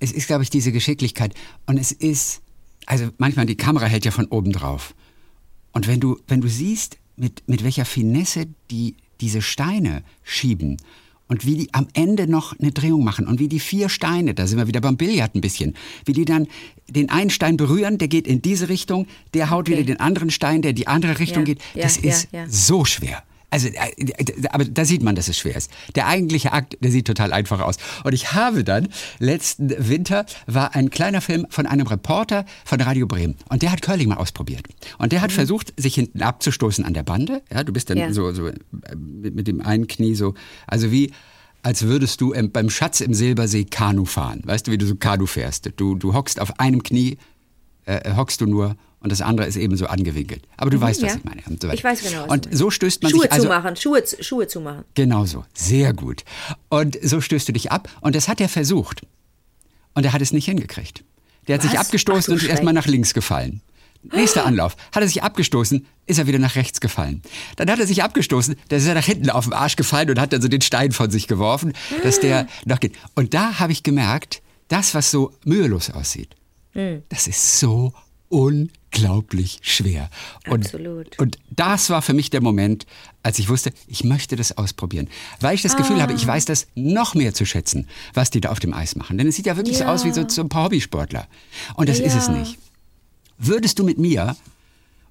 Es ist, glaube ich, diese Geschicklichkeit. Und es ist, also manchmal die Kamera hält ja von oben drauf. Und wenn du, wenn du siehst, mit, mit welcher Finesse die diese Steine schieben und wie die am Ende noch eine Drehung machen und wie die vier Steine, da sind wir wieder beim Billard ein bisschen, wie die dann den einen Stein berühren, der geht in diese Richtung, der haut okay. wieder den anderen Stein, der die andere Richtung ja, geht. Das ja, ist ja, so schwer. Also, äh, aber da sieht man, dass es schwer ist. Der eigentliche Akt, der sieht total einfach aus. Und ich habe dann, letzten Winter, war ein kleiner Film von einem Reporter von Radio Bremen. Und der hat Curling mal ausprobiert. Und der hat mhm. versucht, sich hinten abzustoßen an der Bande. Ja, du bist dann ja. so, so mit, mit dem einen Knie so, also wie, als würdest du beim Schatz im Silbersee Kanu fahren. Weißt du, wie du so Kanu fährst? Du, du hockst auf einem Knie, äh, hockst du nur und das andere ist eben so angewinkelt. Aber du mhm, weißt, was ja. ich meine. Und so ich weiß genau. Was und so stößt man Schuhe sich also, zumachen, Schuhe, Schuhe zumachen. Genau so, sehr gut. Und so stößt du dich ab und das hat er versucht. Und er hat es nicht hingekriegt. Der hat was? sich abgestoßen und ist erstmal nach links gefallen. Nächster Anlauf. Hat er sich abgestoßen, ist er wieder nach rechts gefallen. Dann hat er sich abgestoßen, dann ist er nach hinten auf den Arsch gefallen und hat dann so den Stein von sich geworfen, dass der noch geht. Und da habe ich gemerkt, das, was so mühelos aussieht, hm. das ist so unglaublich schwer. Und, Absolut. Und das war für mich der Moment, als ich wusste, ich möchte das ausprobieren. Weil ich das ah. Gefühl habe, ich weiß das noch mehr zu schätzen, was die da auf dem Eis machen. Denn es sieht ja wirklich ja. so aus wie so, so ein paar Hobbysportler. Und das ja. ist es nicht. Würdest du mit mir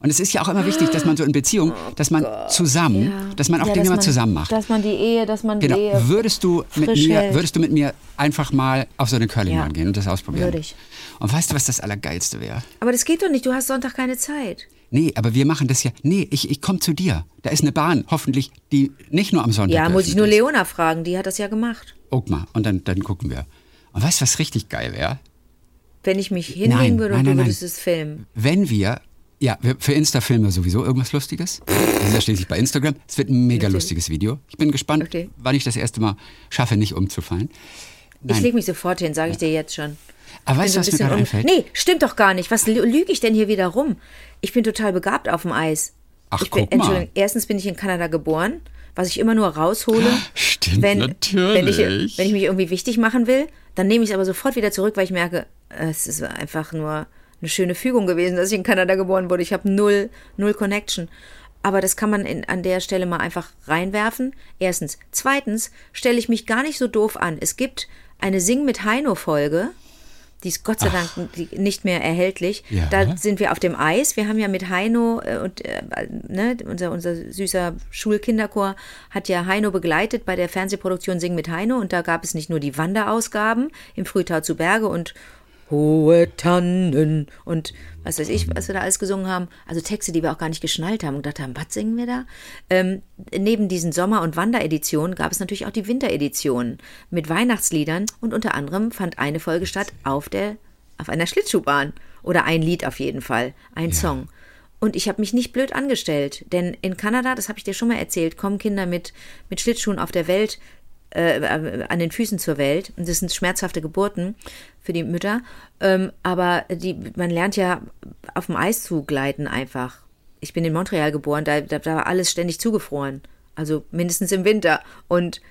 und es ist ja auch immer wichtig, dass man so in Beziehung, oh dass man zusammen, ja. dass man auch ja, Dinge mal zusammen macht. Dass man die Ehe, dass man genau. die Ehe würdest du mit mir, hält. würdest du mit mir einfach mal auf so eine Curlingbahn ja. gehen und das ausprobieren? Würde ich. Und weißt du, was das Allergeilste wäre? Aber das geht doch nicht, du hast Sonntag keine Zeit. Nee, aber wir machen das ja. Nee, ich, ich komme zu dir. Da ist eine Bahn, hoffentlich, die nicht nur am Sonntag Ja, muss ich nur Leona fragen, die hat das ja gemacht. Guck mal, und dann, dann gucken wir. Und weißt du, was richtig geil wäre? Wenn ich mich hinlegen nein, würde und nein, du würdest es filmen. Wenn wir ja, für Insta filmen wir sowieso irgendwas Lustiges. Das ist ja schließlich bei Instagram. Es wird ein mega lustiges Video. Ich bin gespannt, okay. wann ich das erste Mal schaffe, nicht umzufallen. Ich lege mich sofort hin, sage ich dir jetzt schon. Aber weißt du, was mir gerade einfällt? Nee, stimmt doch gar nicht. Was lüge ich denn hier wieder rum? Ich bin total begabt auf dem Eis. Ach, ich bin, guck mal. Erstens bin ich in Kanada geboren, was ich immer nur raushole. Stimmt, wenn, natürlich. Wenn ich, wenn ich mich irgendwie wichtig machen will, dann nehme ich es aber sofort wieder zurück, weil ich merke, es ist einfach nur eine schöne Fügung gewesen, dass ich in Kanada geboren wurde. Ich habe null, null Connection. Aber das kann man in, an der Stelle mal einfach reinwerfen. Erstens. Zweitens stelle ich mich gar nicht so doof an. Es gibt eine Sing mit Heino-Folge. Die ist Gott sei Dank Ach. nicht mehr erhältlich. Ja. Da sind wir auf dem Eis. Wir haben ja mit Heino äh, und äh, ne, unser, unser süßer Schulkinderchor hat ja Heino begleitet bei der Fernsehproduktion Sing mit Heino. Und da gab es nicht nur die Wanderausgaben im Frühtau zu Berge und hohe Tannen und was weiß ich, was wir da alles gesungen haben. Also Texte, die wir auch gar nicht geschnallt haben und gedacht haben, was singen wir da? Ähm, neben diesen Sommer- und Wandereditionen gab es natürlich auch die Wintereditionen mit Weihnachtsliedern und unter anderem fand eine Folge statt auf der auf einer Schlittschuhbahn oder ein Lied auf jeden Fall, ein ja. Song. Und ich habe mich nicht blöd angestellt, denn in Kanada, das habe ich dir schon mal erzählt, kommen Kinder mit, mit Schlittschuhen auf der Welt äh, äh, an den Füßen zur Welt. Und das sind schmerzhafte Geburten für die Mütter. Ähm, aber die, man lernt ja auf dem Eis zu gleiten einfach. Ich bin in Montreal geboren, da, da, da war alles ständig zugefroren. Also mindestens im Winter. Und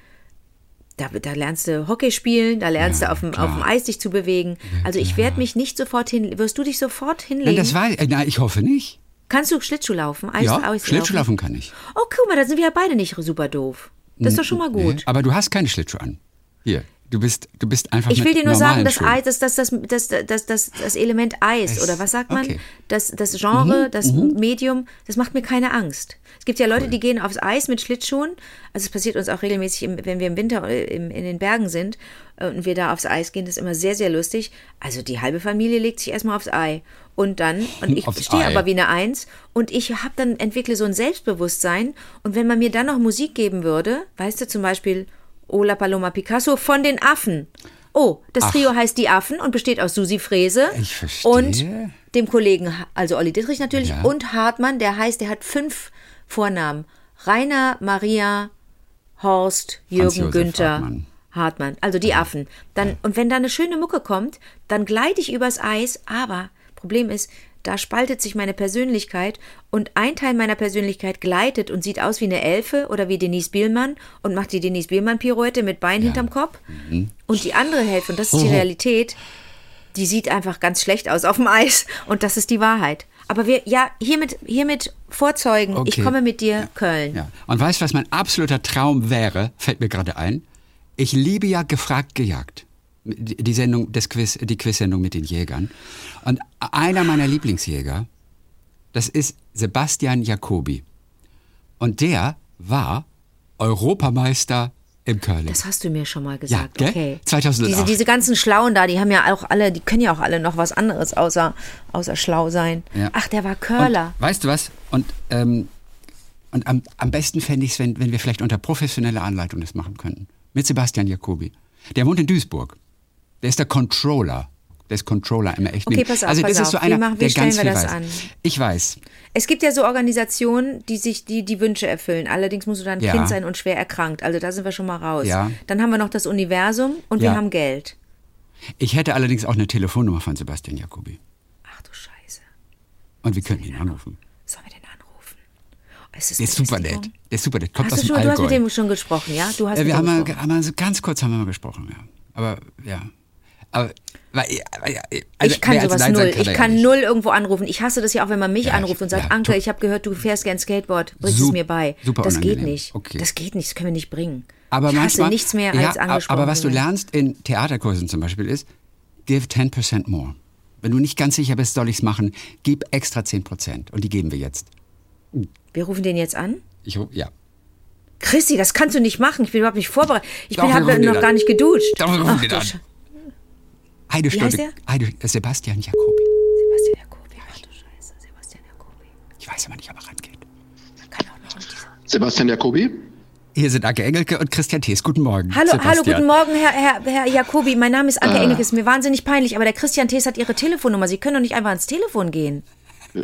da, da, lernst du Hockey spielen, da lernst ja, du auf dem, auf dem Eis dich zu bewegen. Also ich werde mich nicht sofort hin. Wirst du dich sofort hinlegen? Nein, das war, nein, ich hoffe nicht. Kannst du Schlittschuh laufen? Eis, ja, Eis Schlittschuh laufen kann ich. Oh, guck mal, da sind wir ja beide nicht super doof. Das ist doch schon mal gut. Aber du hast keine Schlittschuhe an. Hier, du bist, du bist einfach Ich will dir nur sagen, das, Eis, das, das, das, das, das, das, das Element Eis, Eis, oder was sagt man? Okay. Das, das Genre, mhm, das mhm. Medium, das macht mir keine Angst. Es gibt ja Leute, cool. die gehen aufs Eis mit Schlittschuhen. Also es passiert uns auch regelmäßig, wenn wir im Winter in den Bergen sind äh, und wir da aufs Eis gehen, das ist immer sehr, sehr lustig. Also die halbe Familie legt sich erstmal aufs Ei. Und dann, und ich stehe aber wie eine Eins und ich habe dann entwickle so ein Selbstbewusstsein. Und wenn man mir dann noch Musik geben würde, weißt du, zum Beispiel Ola Paloma Picasso von den Affen. Oh, das Ach. Trio heißt Die Affen und besteht aus Susi Frese und dem Kollegen, also Olli Dittrich natürlich, ja. und Hartmann, der heißt, der hat fünf Vornamen. Rainer, Maria, Horst, Jürgen, Günther. Hartmann. Hartmann, also die Affen. Dann, und wenn da eine schöne Mucke kommt, dann gleite ich übers Eis, aber Problem ist, da spaltet sich meine Persönlichkeit und ein Teil meiner Persönlichkeit gleitet und sieht aus wie eine Elfe oder wie Denise Bielmann und macht die Denise Bielmann-Pirouette mit Bein ja. hinterm Kopf. Mhm. Und die andere Hälfte, und das ist die Realität, die sieht einfach ganz schlecht aus auf dem Eis und das ist die Wahrheit. Aber wir, ja, hiermit, hiermit vorzeugen, okay. ich komme mit dir ja. Köln. Ja. Und weißt du, was mein absoluter Traum wäre, fällt mir gerade ein? Ich liebe ja gefragt gejagt die Sendung, das Quiz, die Quiz-Sendung mit den Jägern. Und einer meiner Lieblingsjäger, das ist Sebastian Jacobi. Und der war Europameister im Curling. Das hast du mir schon mal gesagt. Ja, okay. 2008. Diese, diese ganzen Schlauen da, die haben ja auch alle, die können ja auch alle noch was anderes außer, außer schlau sein. Ja. Ach, der war Curler. Und, weißt du was? Und, ähm, und am, am besten fände ich es, wenn, wenn wir vielleicht unter professioneller Anleitung das machen könnten. Mit Sebastian Jacobi. Der wohnt in Duisburg. Der ist der Controller. Der ist Controller im echten Okay, pass auf, Also das ist so einer, wie, machen, wie der ganz wir das weiß. an? Ich weiß. Es gibt ja so Organisationen, die sich die, die Wünsche erfüllen. Allerdings musst du dann ja. Kind sein und schwer erkrankt. Also da sind wir schon mal raus. Ja. Dann haben wir noch das Universum und ja. wir haben Geld. Ich hätte allerdings auch eine Telefonnummer von Sebastian Jacobi. Ach du Scheiße. Und wir könnten ihn anrufen. Sollen wir den anrufen? Ist der ist super nett. Der ist super nett. Kommt hast aus du, dem schon, du hast mit dem schon gesprochen, ja? Du hast äh, wir haben mal, mal, ganz kurz haben wir mal gesprochen, ja. Aber ja. Aber weil, also, ich kann sowas null. Kann ich kann ja null irgendwo anrufen. Ich hasse das ja auch, wenn man mich ja, anruft und sagt, ja, Anke, ich habe gehört, du fährst gern Skateboard. Bring es mir bei. Super das unangenehm. geht nicht. Okay. Das geht nicht. Das können wir nicht bringen. Aber ich manchmal, hasse nichts mehr als angesprochen. Aber was du lernst in Theaterkursen zum Beispiel ist, give 10% more. Wenn du nicht ganz sicher bist, soll ich es machen, gib extra 10%. Und die geben wir jetzt. Wir rufen den jetzt an? Ich, ja. Christi, das kannst du nicht machen. Ich bin überhaupt nicht vorbereitet. Ich habe noch gar nicht geduscht. Doch, wir rufen Ach, den an. Eine Wie Stunde. Eine, Sebastian Jacobi. Sebastian Jacobi. Ach du Scheiße, Sebastian Jacobi. Ich weiß immer nicht, ob er rangeht. Kann auch noch Sebastian Jacobi? Hier sind Anke Engelke und Christian Thees. Guten Morgen. Hallo, hallo guten Morgen, Herr, Herr, Herr Jacobi. Mein Name ist Anke ah. Engelke. Ist mir wahnsinnig peinlich, aber der Christian Thees hat Ihre Telefonnummer. Sie können doch nicht einfach ans Telefon gehen.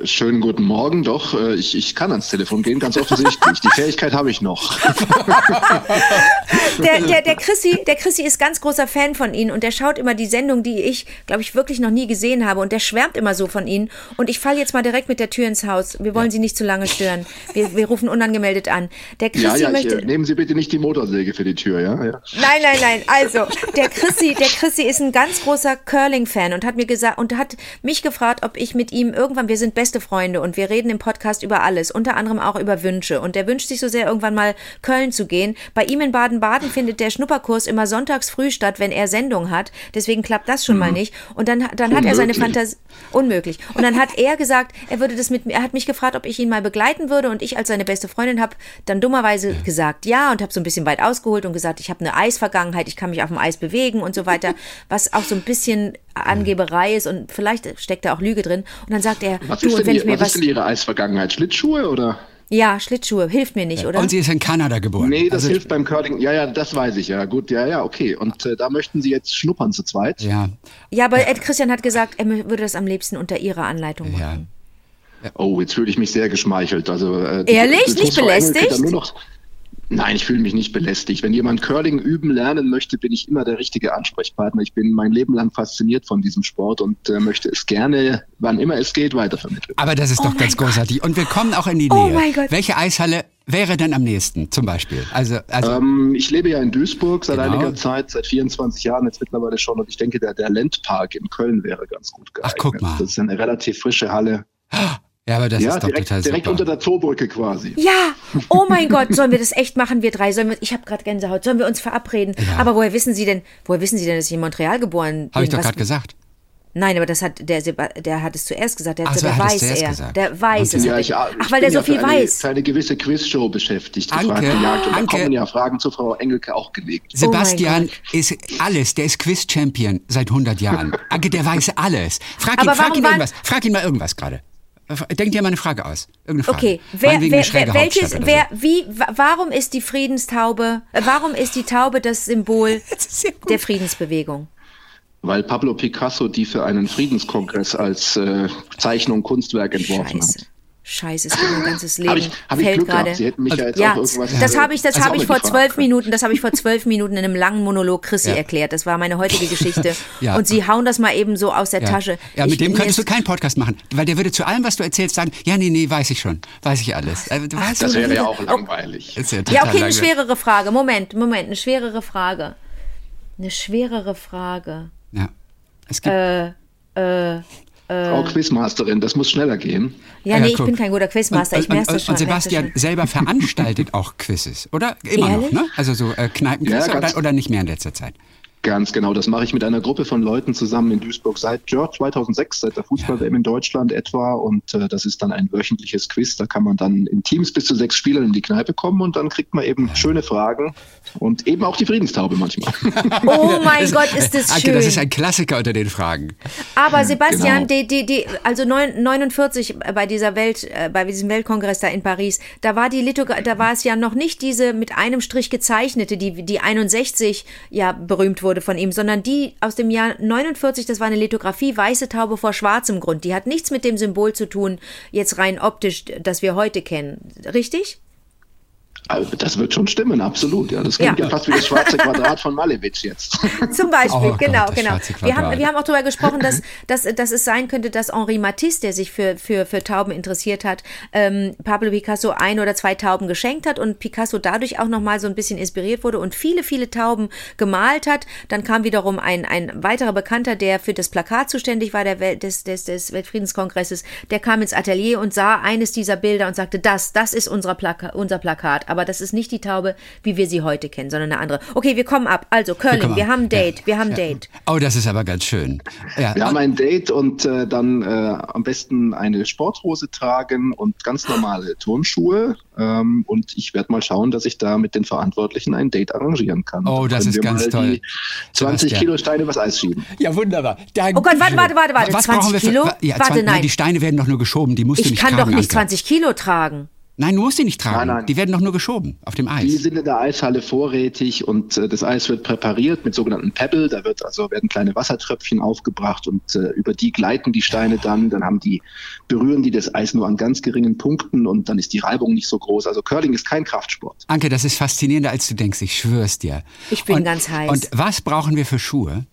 Schönen guten Morgen, doch, äh, ich, ich kann ans Telefon gehen, ganz offensichtlich. Die Fähigkeit habe ich noch. der, der, der, Chrissy, der Chrissy ist ganz großer Fan von Ihnen und der schaut immer die Sendung, die ich, glaube ich, wirklich noch nie gesehen habe und der schwärmt immer so von Ihnen. Und ich falle jetzt mal direkt mit der Tür ins Haus. Wir wollen ja. Sie nicht zu lange stören. Wir, wir rufen unangemeldet an. Der Chrissy ja, ja, möchte. Ich, äh, nehmen Sie bitte nicht die Motorsäge für die Tür, ja? ja. Nein, nein, nein. Also, der Chrissy, der Chrissy ist ein ganz großer Curling-Fan und hat mir gesagt und hat mich gefragt, ob ich mit ihm irgendwann, wir sind beste Freunde und wir reden im Podcast über alles, unter anderem auch über Wünsche. Und der wünscht sich so sehr, irgendwann mal Köln zu gehen. Bei ihm in Baden-Baden findet der Schnupperkurs immer sonntags früh statt, wenn er Sendung hat. Deswegen klappt das schon mhm. mal nicht. Und dann, dann hat er seine Fantasie. Unmöglich. Und dann hat er gesagt, er würde das mit mir, er hat mich gefragt, ob ich ihn mal begleiten würde. Und ich als seine beste Freundin habe dann dummerweise gesagt ja und habe so ein bisschen weit ausgeholt und gesagt, ich habe eine Eisvergangenheit, ich kann mich auf dem Eis bewegen und so weiter. Was auch so ein bisschen Angeberei ist und vielleicht steckt da auch Lüge drin. Und dann sagt er, du, und wenn die, ich mir was. Was ist denn Ihre Eisvergangenheit? Schlittschuhe oder? Ja, Schlittschuhe, hilft mir nicht, oder? Und sie ist in Kanada geboren. Nee, das also, hilft beim Curling. Ja, ja, das weiß ich ja. Gut, ja, ja, okay. Und äh, da möchten Sie jetzt schnuppern zu zweit? Ja. Ja, aber Ed Christian hat gesagt, er würde das am liebsten unter Ihrer Anleitung machen. Ja. Oh, jetzt fühle ich mich sehr geschmeichelt. Also, äh, Ehrlich? Nicht belästigt? Nur noch, Nein, ich fühle mich nicht belästigt. Wenn jemand Curling üben lernen möchte, bin ich immer der richtige Ansprechpartner. Ich bin mein Leben lang fasziniert von diesem Sport und äh, möchte es gerne, wann immer es geht, weitervermitteln. Aber das ist oh doch ganz Gott. großartig. Und wir kommen auch in die oh Nähe. Oh mein Gott. Welche Eishalle wäre denn am nächsten zum Beispiel? Also, also ähm, ich lebe ja in Duisburg seit genau. einiger Zeit, seit 24 Jahren jetzt mittlerweile schon. Und ich denke, der, der Lendpark in Köln wäre ganz gut geeignet. Ach, guck mal. Das ist eine relativ frische Halle. Ja, aber das ja, ist doch direkt, total direkt unter der Zoobrücke quasi. Ja, oh mein Gott, sollen wir das echt machen, wir drei? Sollen wir, ich habe gerade Gänsehaut. Sollen wir uns verabreden? Ja. Aber woher wissen Sie denn, woher wissen Sie denn, dass ich in Montreal geboren bin? Habe ich doch gerade gesagt. Nein, aber das hat der, der hat es zuerst gesagt. Der, Ach, so, der weiß er. Gesagt. Der weiß es. Ja, ich, Ach, weil der so viel eine, weiß. Für eine gewisse Quizshow beschäftigt. Anke, Frage gejagt. Und Anke, da kommen ja Fragen zu Frau Engelke auch gelegt. Sebastian oh ist alles. Der ist Quiz-Champion seit 100 Jahren. Anke, der weiß alles. Frag ihn, frag ihn irgendwas. Frag ihn mal irgendwas gerade. Denk dir mal eine Frage aus. Irgendeine Frage. Okay, wer, wer, wer welches, wer, wie, warum ist die Friedenstaube, äh, warum ist die Taube das Symbol das der Friedensbewegung? Weil Pablo Picasso die für einen Friedenskongress als äh, Zeichnung Kunstwerk entworfen Scheiße. hat. Scheiße, es geht mein ganzes Leben. Hab ich, hab Glück gerade. Sie hätten mich ja jetzt ja, auch irgendwas das habe ich, das habe ich vor zwölf Minuten, das habe ich vor zwölf Minuten in einem langen Monolog Chrissy ja. erklärt. Das war meine heutige Geschichte. ja. Und Sie hauen das mal eben so aus der ja. Tasche. Ja, mit ich, dem könntest du keinen Podcast machen, weil der würde zu allem, was du erzählst, sagen, ja, nee, nee, weiß ich schon, weiß ich alles. Also, Ach, das wäre ja auch langweilig. Ja, ja, okay, eine schwerere Frage. Moment, Moment, eine schwerere Frage. Eine schwerere Frage. Ja. Es gibt. Äh, äh, Frau Quizmasterin, das muss schneller gehen. Ja, nee, ich bin kein guter Quizmaster, und, ich merke das schon. Und Sebastian selber veranstaltet auch Quizzes, oder? Immer Ehrlich? noch, ne? Also so äh, Kneipenquizze ja, oder, oder nicht mehr in letzter Zeit? Ganz genau, das mache ich mit einer Gruppe von Leuten zusammen in Duisburg seit ja, 2006, seit der Fußball-WM in Deutschland etwa. Und äh, das ist dann ein wöchentliches Quiz. Da kann man dann in Teams bis zu sechs Spielern in die Kneipe kommen und dann kriegt man eben ja. schöne Fragen und eben auch die Friedenstaube manchmal. Oh mein das, Gott, ist das schön. Das ist ein Klassiker unter den Fragen. Aber Sebastian, genau. die, die, die, also 49 bei dieser Welt, äh, bei diesem Weltkongress da in Paris, da war die Lithografie, da war es ja noch nicht diese mit einem Strich gezeichnete, die, die 61 ja berühmt wurde wurde von ihm, sondern die aus dem Jahr 49, das war eine Lithografie, weiße Taube vor schwarzem Grund. Die hat nichts mit dem Symbol zu tun, jetzt rein optisch, das wir heute kennen. Richtig? Also das wird schon stimmen, absolut. Ja, das klingt ja, ja fast wie das schwarze Quadrat von Malevich jetzt. Zum Beispiel, oh genau, Gott, genau. Wir haben, wir haben auch darüber gesprochen, dass, dass, dass es sein könnte, dass Henri Matisse, der sich für, für, für Tauben interessiert hat, ähm, Pablo Picasso ein oder zwei Tauben geschenkt hat und Picasso dadurch auch nochmal so ein bisschen inspiriert wurde und viele, viele Tauben gemalt hat. Dann kam wiederum ein, ein weiterer Bekannter, der für das Plakat zuständig war, der Welt, des, des, des Weltfriedenskongresses, der kam ins Atelier und sah eines dieser Bilder und sagte, das, das ist unser, Plaka unser Plakat. Aber aber das ist nicht die Taube, wie wir sie heute kennen, sondern eine andere. Okay, wir kommen ab. Also, Curling, wir, wir haben ein Date. Ja. Wir haben ein Date. Oh, das ist aber ganz schön. Ja. Wir haben ein Date und äh, dann äh, am besten eine Sporthose tragen und ganz normale Turnschuhe. Ähm, und ich werde mal schauen, dass ich da mit den Verantwortlichen ein Date arrangieren kann. Oh, das ist ganz toll. 20 Kilo Steine was Eis schieben. Ja, wunderbar. Danke. Oh Gott, warte, warte, warte, warte. Was 20 Kilo? Für, ja, warte, 20, nein. Die Steine werden doch nur geschoben, die musst ich du nicht tragen. Ich kann doch nicht 20 Kilo tragen. Nein, du musst die nicht tragen. Nein, nein. Die werden doch nur geschoben auf dem Eis. Die sind in der Eishalle vorrätig und äh, das Eis wird präpariert mit sogenannten Pebble. Da wird also werden kleine Wassertröpfchen aufgebracht und äh, über die gleiten die Steine dann. Dann haben die berühren die das Eis nur an ganz geringen Punkten und dann ist die Reibung nicht so groß. Also Curling ist kein Kraftsport. Anke, das ist faszinierender als du denkst. Ich schwör's dir. Ich bin und, ganz heiß. Und was brauchen wir für Schuhe?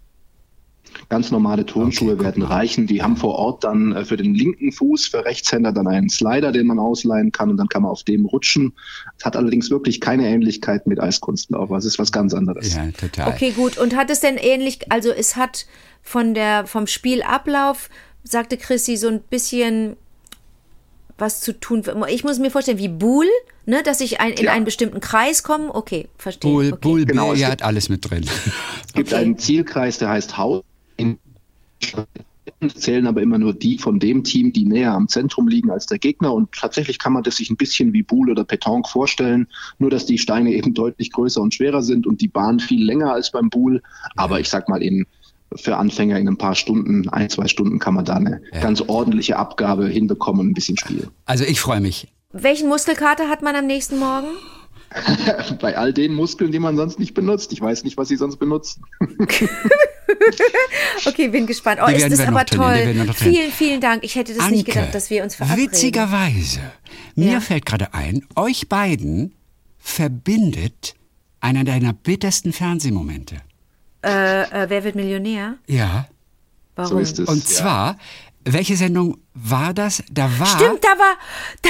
Ganz normale Turnschuhe okay, werden reichen. Die haben vor Ort dann äh, für den linken Fuß, für Rechtshänder dann einen Slider, den man ausleihen kann und dann kann man auf dem rutschen. Es hat allerdings wirklich keine Ähnlichkeit mit Eiskunstlauf. Es ist was ganz anderes. Ja, total. Okay, gut. Und hat es denn ähnlich, also es hat von der, vom Spielablauf, sagte Chrissy, so ein bisschen was zu tun. Ich muss mir vorstellen, wie Buhl, ne, dass ich ein, in Ja. einen bestimmten Kreis komme. Okay, verstehe. Bull, okay. Bull, Genau, Billard, alles mit drin. Es gibt Okay. einen Zielkreis, der heißt Haus. In zählen aber immer nur die von dem Team, die näher am Zentrum liegen als der Gegner. Und tatsächlich kann man das sich ein bisschen wie Boule oder Petanque vorstellen, nur dass die Steine eben deutlich größer und schwerer sind und die Bahn viel länger als beim Boule. Aber ich sag mal, in, für Anfänger in ein paar Stunden, ein, zwei Stunden kann man da eine Ja. ganz ordentliche Abgabe hinbekommen und ein bisschen spielen. Also ich freue mich. Welchen Muskelkater hat man am nächsten Morgen? Bei all den Muskeln, die man sonst nicht benutzt. Ich weiß nicht, was sie sonst benutzen. Okay, bin gespannt. Oh, Die ist das aber trainieren, die toll. Vielen, vielen Dank. Ich hätte das Anke, nicht gedacht, dass wir uns verabreden. witzigerweise, mir Ja. fällt gerade ein, euch beiden verbindet einer deiner bittersten Fernsehmomente. Äh, äh, wer wird Millionär? Ja. Warum? So ist es. Und ja. zwar, welche Sendung war das? Da war. Stimmt, da war, da,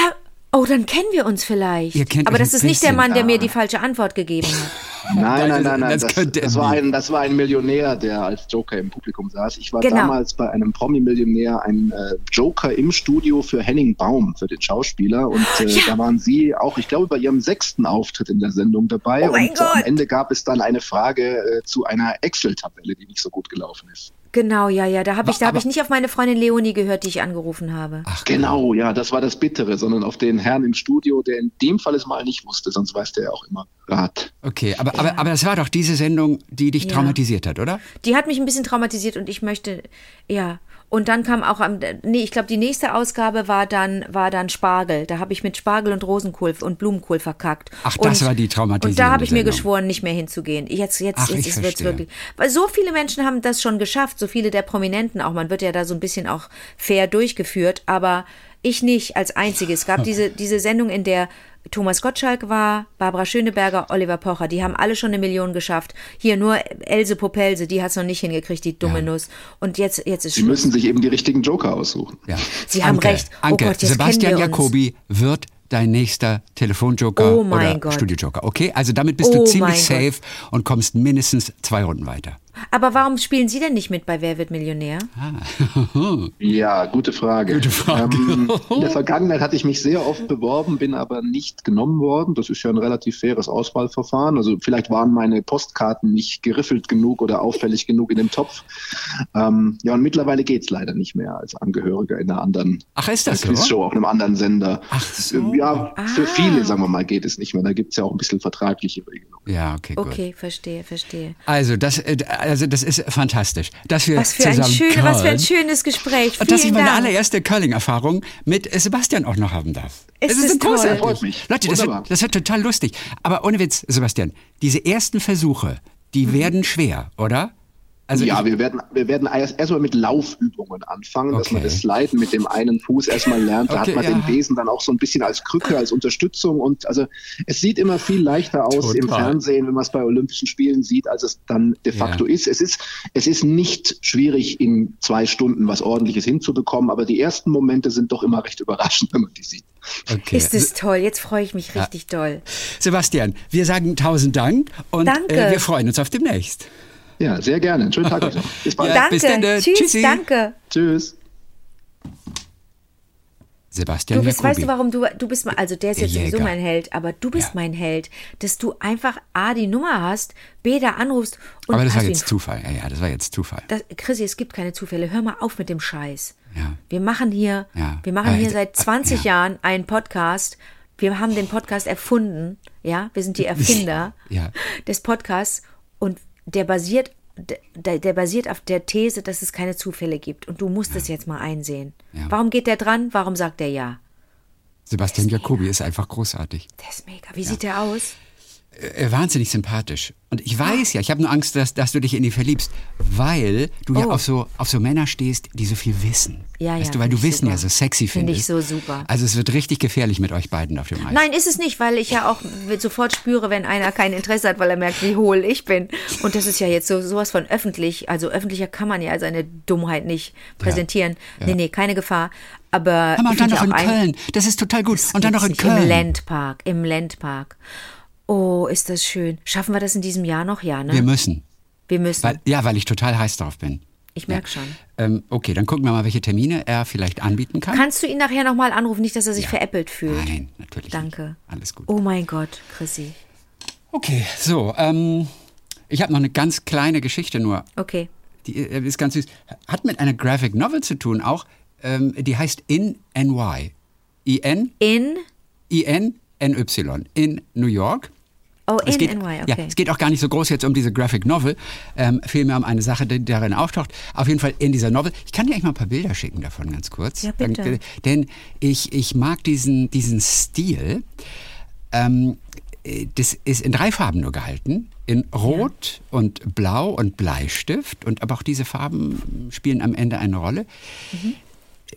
oh, dann kennen wir uns vielleicht. Ihr kennt Aber das ist nicht der bisschen. Mann, der mir die falsche Antwort gegeben hat. Nein, nein, nein, nein. Das Das, war ein, das war ein Millionär, der als Joker im Publikum saß. Ich war Genau. damals bei einem Promi-Millionär ein äh, Joker im Studio für Henning Baum, für den Schauspieler. Und äh, Ja. da waren Sie auch, ich glaube, bei Ihrem sechsten Auftritt in der Sendung dabei. Oh mein und äh, am. Ende gab es dann eine Frage äh, zu einer Excel-Tabelle, die nicht so gut gelaufen ist. Genau, ja, ja. Da habe ich, da ich nicht auf meine Freundin Leonie gehört, die ich angerufen habe. Ach, Genau, ja, das war das Bittere, sondern auf den Herrn im Studio, der in dem Fall es mal nicht wusste, sonst weiß der ja auch immer Rat. Okay, aber, aber, aber das war doch diese Sendung, die dich Ja. traumatisiert hat, oder? Die hat mich ein bisschen traumatisiert und ich möchte, ja. Und dann kam auch am, nee, ich glaube, die nächste Ausgabe war dann, war dann Spargel. Da habe ich mit Spargel und Rosenkohl und Blumenkohl verkackt. Ach, das und, war die Und traumatisierende da habe ich mir geschworen, nicht mehr hinzugehen. Jetzt, jetzt, Ach, jetzt ist wird's wirklich. Weil so viele Menschen haben das schon geschafft, so viele der Prominenten auch. Man wird ja da so ein bisschen auch fair durchgeführt, aber ich nicht als einzige. Es gab diese, diese Sendung, in der Thomas Gottschalk war, Barbara Schöneberger, Oliver Pocher, die haben alle schon eine Million geschafft. Hier nur Else Popelse, die hat es noch nicht hingekriegt, die dumme Nuss. Und jetzt, jetzt ist Sie müssen sich eben die richtigen Joker aussuchen. Ja. Sie haben Anke, recht. Oh Anke, Gott, Sebastian. Jacobi wird dein nächster Telefonjoker Oh mein oder Gott. Studiojoker. Okay, also damit bist du Oh ziemlich mein safe und kommst mindestens zwei Runden weiter. Aber warum spielen Sie denn nicht mit bei Wer wird Millionär? Ja, gute Frage. Gute Frage. Ähm, in der Vergangenheit hatte ich mich sehr oft beworben, bin aber nicht genommen worden. Das ist ja ein relativ faires Auswahlverfahren. Also vielleicht waren meine Postkarten nicht geriffelt genug oder auffällig genug in dem Topf. Ähm, ja, und mittlerweile geht's leider nicht mehr als Angehöriger in einer anderen Ach, ist das so? Quizshow auf einem anderen Sender. Ach so. Ja, für Ah. viele, sagen wir mal, geht es nicht mehr. Da gibt's ja auch ein bisschen vertragliche Regelungen. Ja, okay, gut. Okay, verstehe, verstehe. Also das, äh, also das ist fantastisch, dass wir Was für, ein zusammen schöne, was für ein schönes Gespräch. und dass ich meine Dank. allererste Curling-Erfahrung mit äh, Sebastian auch noch haben darf. Es Es ist, ist toll. großartig. Freut mich. Leute, das wird, das wird total lustig. Aber ohne Witz, Sebastian, diese ersten Versuche, die werden schwer, oder? Also ja, wir werden, wir werden erst erstmal mit Laufübungen anfangen, dass man Okay. das Sliden mit dem einen Fuß erstmal lernt. Da Okay, hat man ja. den Besen dann auch so ein bisschen als Krücke, als Unterstützung. Und also es sieht immer viel leichter aus im Total. Fernsehen, wenn man es bei Olympischen Spielen sieht, als es dann de facto ist. Es ist. Es ist nicht schwierig, in zwei Stunden was ordentliches hinzubekommen, aber die ersten Momente sind doch immer recht überraschend, wenn man die sieht. okay. Ist es toll. Jetzt freue ich mich richtig doll. Sebastian, wir sagen tausend Dank und Danke. Äh, wir freuen uns auf demnächst. Ja, sehr gerne. Einen schönen Tag euch noch. Bis bald. Ja. Danke. bis dann, äh, Tschüss, tschüssi. danke. Tschüss. Sebastian Du bist, Jacobi. weißt du, warum du, du bist, mein- also der ist Der jetzt sowieso Jäger. mein Held, aber du bist Ja. mein Held, dass du einfach A, die Nummer hast, B, da anrufst und Aber das war jetzt ihn- Zufall. Ja, ja, das war jetzt Zufall. das, Chrissy, es gibt keine Zufälle. Hör mal auf mit dem Scheiß. Ja. Wir machen hier, Ja. wir machen Aber hier seit 20 ja. Jahren einen Podcast. Wir haben den Podcast erfunden. Ja, wir sind die Erfinder Ja. des Podcasts und der basiert, der, der basiert auf der These, dass es keine Zufälle gibt. Und du musst es jetzt mal einsehen. Ja. Warum geht der dran? Warum sagt er ja? Sebastian Jacobi ist einfach großartig. Der ist mega. Wie sieht der aus? Äh, wahnsinnig sympathisch. Und ich weiß ja, ich habe nur Angst, dass, dass du dich in die verliebst, weil du ja Oh. auf so, auf so Männer stehst, die so viel wissen. Ja, weißt ja, du, weil du Wissen ja super. so sexy Find findest. ich so super. Also es wird richtig gefährlich mit euch beiden auf dem Eis. Nein, ist es nicht, weil ich ja auch sofort spüre, wenn einer kein Interesse hat, weil er merkt, wie hohl ich bin. Und das ist ja jetzt so sowas von öffentlich. Also öffentlicher kann man ja seine Dummheit nicht präsentieren. ja. Nee, nee, keine Gefahr. Aber ich und dann noch ja in Köln. Das ist total gut. Und dann noch in Witzig, Im Köln. Landpark, im Landpark. Oh, ist das schön. Schaffen wir das in diesem Jahr noch? Ja, ne? Wir müssen. Wir müssen. Weil, ja, weil ich total heiß drauf bin. Ich merke schon. Ähm, okay, dann gucken wir mal, welche Termine er vielleicht anbieten kann. Kannst du ihn nachher nochmal anrufen, nicht, dass er sich Ja. veräppelt fühlt? Nein, natürlich. Danke. Nicht. Alles gut. Oh mein Gott, Chrissy. Okay, so. Ähm, ich habe noch eine ganz kleine Geschichte nur. Okay. Die äh, ist ganz süß. Hat mit einer Graphic Novel zu tun auch. Ähm, die heißt In NY. I-N, In, I-N, N-Y. In New York. Oh, Es in geht, NY, ja, okay. es geht auch gar nicht so groß jetzt um diese Graphic Novel, ähm, vielmehr um eine Sache, die darin auftaucht. Auf jeden Fall in dieser Novel. Ich kann dir eigentlich mal ein paar Bilder schicken davon, ganz kurz. Ja, bitte. Dann, denn ich, ich mag diesen, diesen Stil. Ähm, äh, das ist in drei Farben nur gehalten. In Rot und Blau und Bleistift. Und aber auch diese Farben spielen am Ende eine Rolle.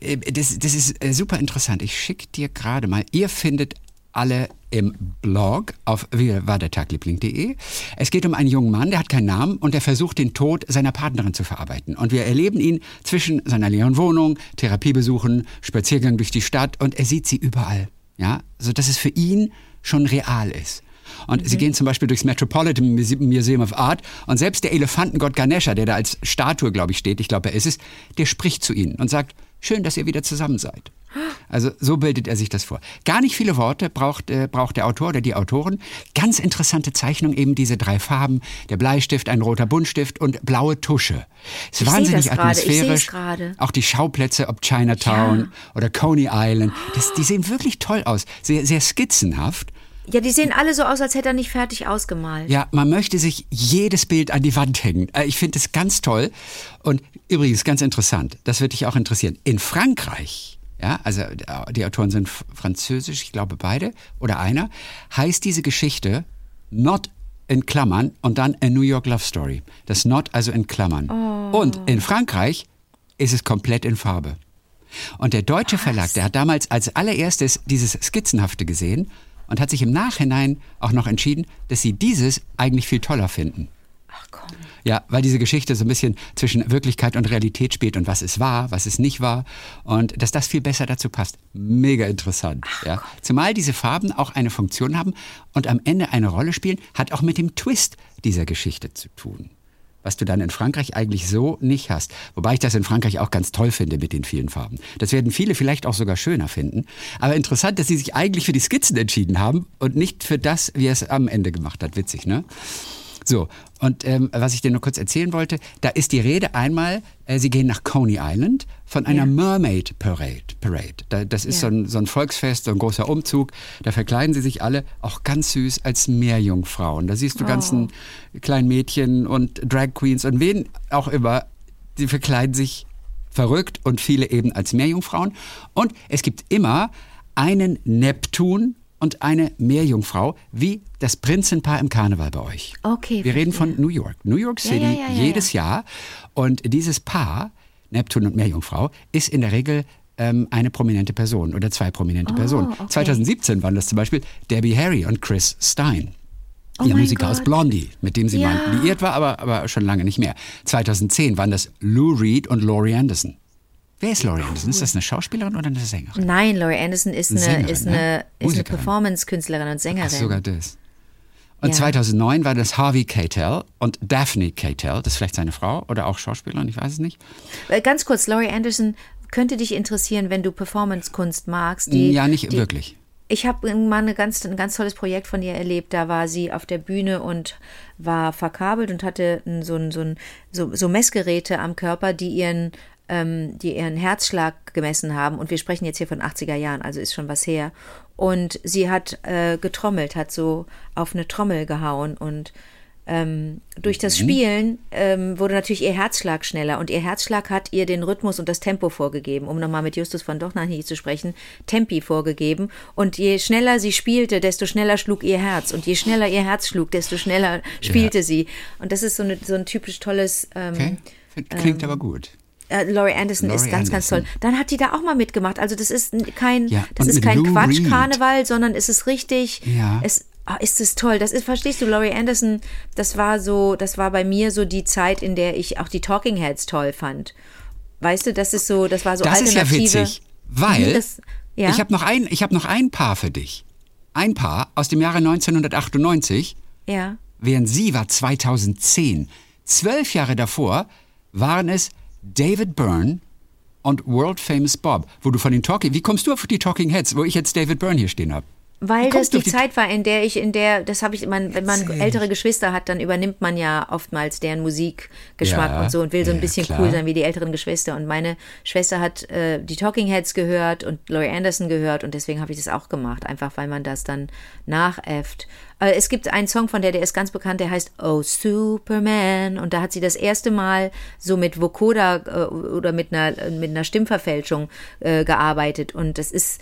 Äh, Das, das ist äh, super interessant. Ich schicke dir gerade mal. Ihr findet alle im Blog auf wiewardertagliebling.de. Es geht um einen jungen Mann, der hat keinen Namen und der versucht, den Tod seiner Partnerin zu verarbeiten. Und wir erleben ihn zwischen seiner leeren Wohnung, Therapiebesuchen, Spaziergang durch die Stadt und er sieht sie überall. Ja, so dass es für ihn schon real ist. Und sie gehen zum Beispiel durchs Metropolitan Muse- Museum of Art und selbst der Elefantengott Ganesha, der da als Statue, glaube ich, steht, ich glaube, er ist es, der spricht zu ihnen und sagt, schön, dass ihr wieder zusammen seid. Also so bildet er sich das vor. Gar nicht viele Worte braucht, äh, braucht der Autor oder die Autoren. Ganz interessante Zeichnung, eben diese drei Farben, der Bleistift, ein roter Buntstift und blaue Tusche. Ist Ich wahnsinnig atmosphärisch. gerade. Auch die Schauplätze, ob Chinatown oder Coney Island, das, die sehen wirklich toll aus. Sehr, sehr skizzenhaft. Ja, die sehen alle so aus, als hätte er nicht fertig ausgemalt. Ja, man möchte sich jedes Bild an die Wand hängen. Äh, Ich finde es ganz toll. Und übrigens ganz interessant, das wird dich auch interessieren. In Frankreich, ja, also die Autoren sind französisch, ich glaube beide oder einer, heißt diese Geschichte Not in Klammern und dann A New York Love Story. Das Not also in Klammern. Und in Frankreich ist es komplett in Farbe. Und der deutsche Verlag, der hat damals als allererstes dieses Skizzenhafte gesehen und hat sich im Nachhinein auch noch entschieden, dass sie dieses eigentlich viel toller finden. Ach komm. Ja, weil diese Geschichte so ein bisschen zwischen Wirklichkeit und Realität spielt und was es war, was es nicht war und dass das viel besser dazu passt. Mega interessant. ja. Zumal diese Farben auch eine Funktion haben und am Ende eine Rolle spielen, hat auch mit dem Twist dieser Geschichte zu tun. Was du dann in Frankreich eigentlich so nicht hast. Wobei ich das in Frankreich auch ganz toll finde mit den vielen Farben. Das werden viele vielleicht auch sogar schöner finden. Aber interessant, dass sie sich eigentlich für die Skizzen entschieden haben und nicht für das, wie er es am Ende gemacht hat. Witzig, ne? So, und ähm, was ich dir nur kurz erzählen wollte, da ist die Rede einmal, äh, sie gehen nach Coney Island von einer Ja. Mermaid Parade. Parade. Da, das ist Ja. so, ein, so ein Volksfest, so ein großer Umzug. Da verkleiden sie sich alle, auch ganz süß, als Meerjungfrauen. Da siehst du ganzen kleinen Mädchen und Drag Queens und wen auch immer, die verkleiden sich verrückt und viele eben als Meerjungfrauen. Und es gibt immer einen Neptun und eine Meerjungfrau, wie das Prinzenpaar im Karneval bei euch. Okay, Wir reden von New York. New York City ja, ja, ja, jedes Jahr. Und dieses Paar, Neptun und Meerjungfrau, ist in der Regel ähm, eine prominente Person oder zwei prominente Personen. Oh, okay. 2017 waren das zum Beispiel Debbie Harry und Chris Stein. Oh Der mein Musiker aus. Blondie, mit dem sie mal liiert war, aber, aber schon lange nicht mehr. 2010 waren das Lou Reed und Laurie Anderson. Wer ist Laurie Anderson? Ist das eine Schauspielerin oder eine Sängerin? Nein, Laurie Anderson ist eine, Sängerin, ist ne? eine, ist eine. Performance-Künstlerin und Sängerin. Ach, sogar das. Und Ja. 2009 war das Harvey Keitel und Daphne Keitel, das ist vielleicht seine Frau oder auch Schauspielerin, ich weiß es nicht. Äh, Ganz kurz, Laurie Anderson könnte dich interessieren, wenn du Performance-Kunst magst. Die, ja, nicht die, wirklich. Ich habe mal eine ganz, ein ganz tolles Projekt von ihr erlebt. Da war sie auf der Bühne und war verkabelt und hatte so, ein- so, ein- so, so Messgeräte am Körper, die ihren, ähm, die ihren Herzschlag gemessen haben. Und wir sprechen jetzt hier von 80er Jahren, also ist schon was her. Und sie hat äh, getrommelt, hat so auf eine Trommel gehauen und ähm, durch das Spielen ähm, wurde natürlich ihr Herzschlag schneller und ihr Herzschlag hat ihr den Rhythmus und das Tempo vorgegeben, um nochmal mit Justus von Dochnanhi zu sprechen, Tempi vorgegeben und je schneller sie spielte, desto schneller schlug ihr Herz und je schneller ihr Herz schlug, desto schneller spielte sie und das ist so, eine, so ein typisch tolles ähm, Okay? Klingt aber gut. Äh, Laurie Anderson Laurie ist ganz, ganz Anderson. toll. Dann hat die da auch mal mitgemacht. Also das ist kein, Ja, das ist kein Quatsch-Karneval, sondern es ist richtig. Ja. Es, ah, ist es toll. Das ist, verstehst du, Laurie Anderson, das war so, das war bei mir so die Zeit, in der ich auch die Talking Heads toll fand. Weißt du, das ist so, das war so Das ist ja alternative. witzig, weil Mhm, das, ja. ich habe noch, ein, ich hab noch ein Paar für dich. Ein Paar aus dem Jahre 1998, ja. während sie war 2010. Zwölf Jahre davor waren es David Byrne und World Famous Bob, wo du von den Talking, wie kommst du auf die Talking Heads, wo ich jetzt David Byrne hier stehen habe? Weil das die Zeit war, in der ich, in der, das habe ich, man, wenn man ältere Geschwister hat, dann übernimmt man ja oftmals deren Musikgeschmack Ja, und so und will so ein bisschen klar. cool sein wie die älteren Geschwister. Und meine Schwester hat äh, die Talking Heads gehört und Laurie Anderson gehört und deswegen habe ich das auch gemacht, einfach weil man das dann nachäfft. Äh, es gibt einen Song von der, der ist ganz bekannt, der heißt Oh Superman und da hat sie das erste Mal so mit Vocoder äh, oder mit einer, mit einer Stimmverfälschung äh, gearbeitet und das ist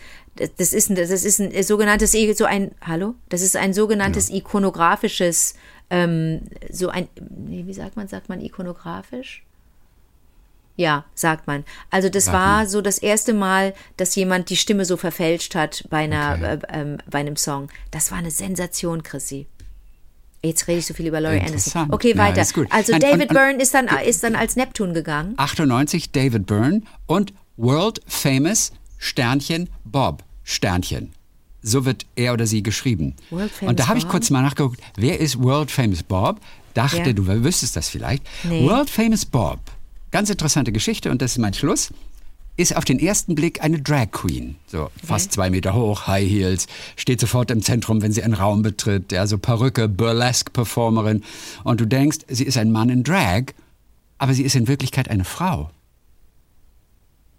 das ist ein, das ist ein sogenanntes so ein hallo das ist ein sogenanntes ikonografisches ähm, so ein wie sagt man sagt man ikonografisch ja, sagt man. Also das war so das erste Mal, dass jemand die Stimme so verfälscht hat bei einer Okay. äh, ähm, bei einem Song. Das war eine Sensation, Chrissy. Jetzt rede ich so viel über Laurie Anderson. Okay, Ja, weiter. gut. Also Und- David und- und- Byrne ist dann ist dann als Neptun gegangen. 98 David Byrne und World Famous Sternchen Bob Sternchen. So wird er oder sie geschrieben. Und da habe ich kurz mal nachgeguckt, wer ist World Famous Bob? Dachte, Ja. du wüsstest das vielleicht. Nee. World Famous Bob, ganz interessante Geschichte und das ist mein Schluss, ist auf den ersten Blick eine Drag Queen. So fast zwei Meter hoch, High Heels, steht sofort im Zentrum, wenn sie einen Raum betritt. Ja, so Perücke, Burlesque-Performerin. Und du denkst, sie ist ein Mann in Drag, aber sie ist in Wirklichkeit eine Frau.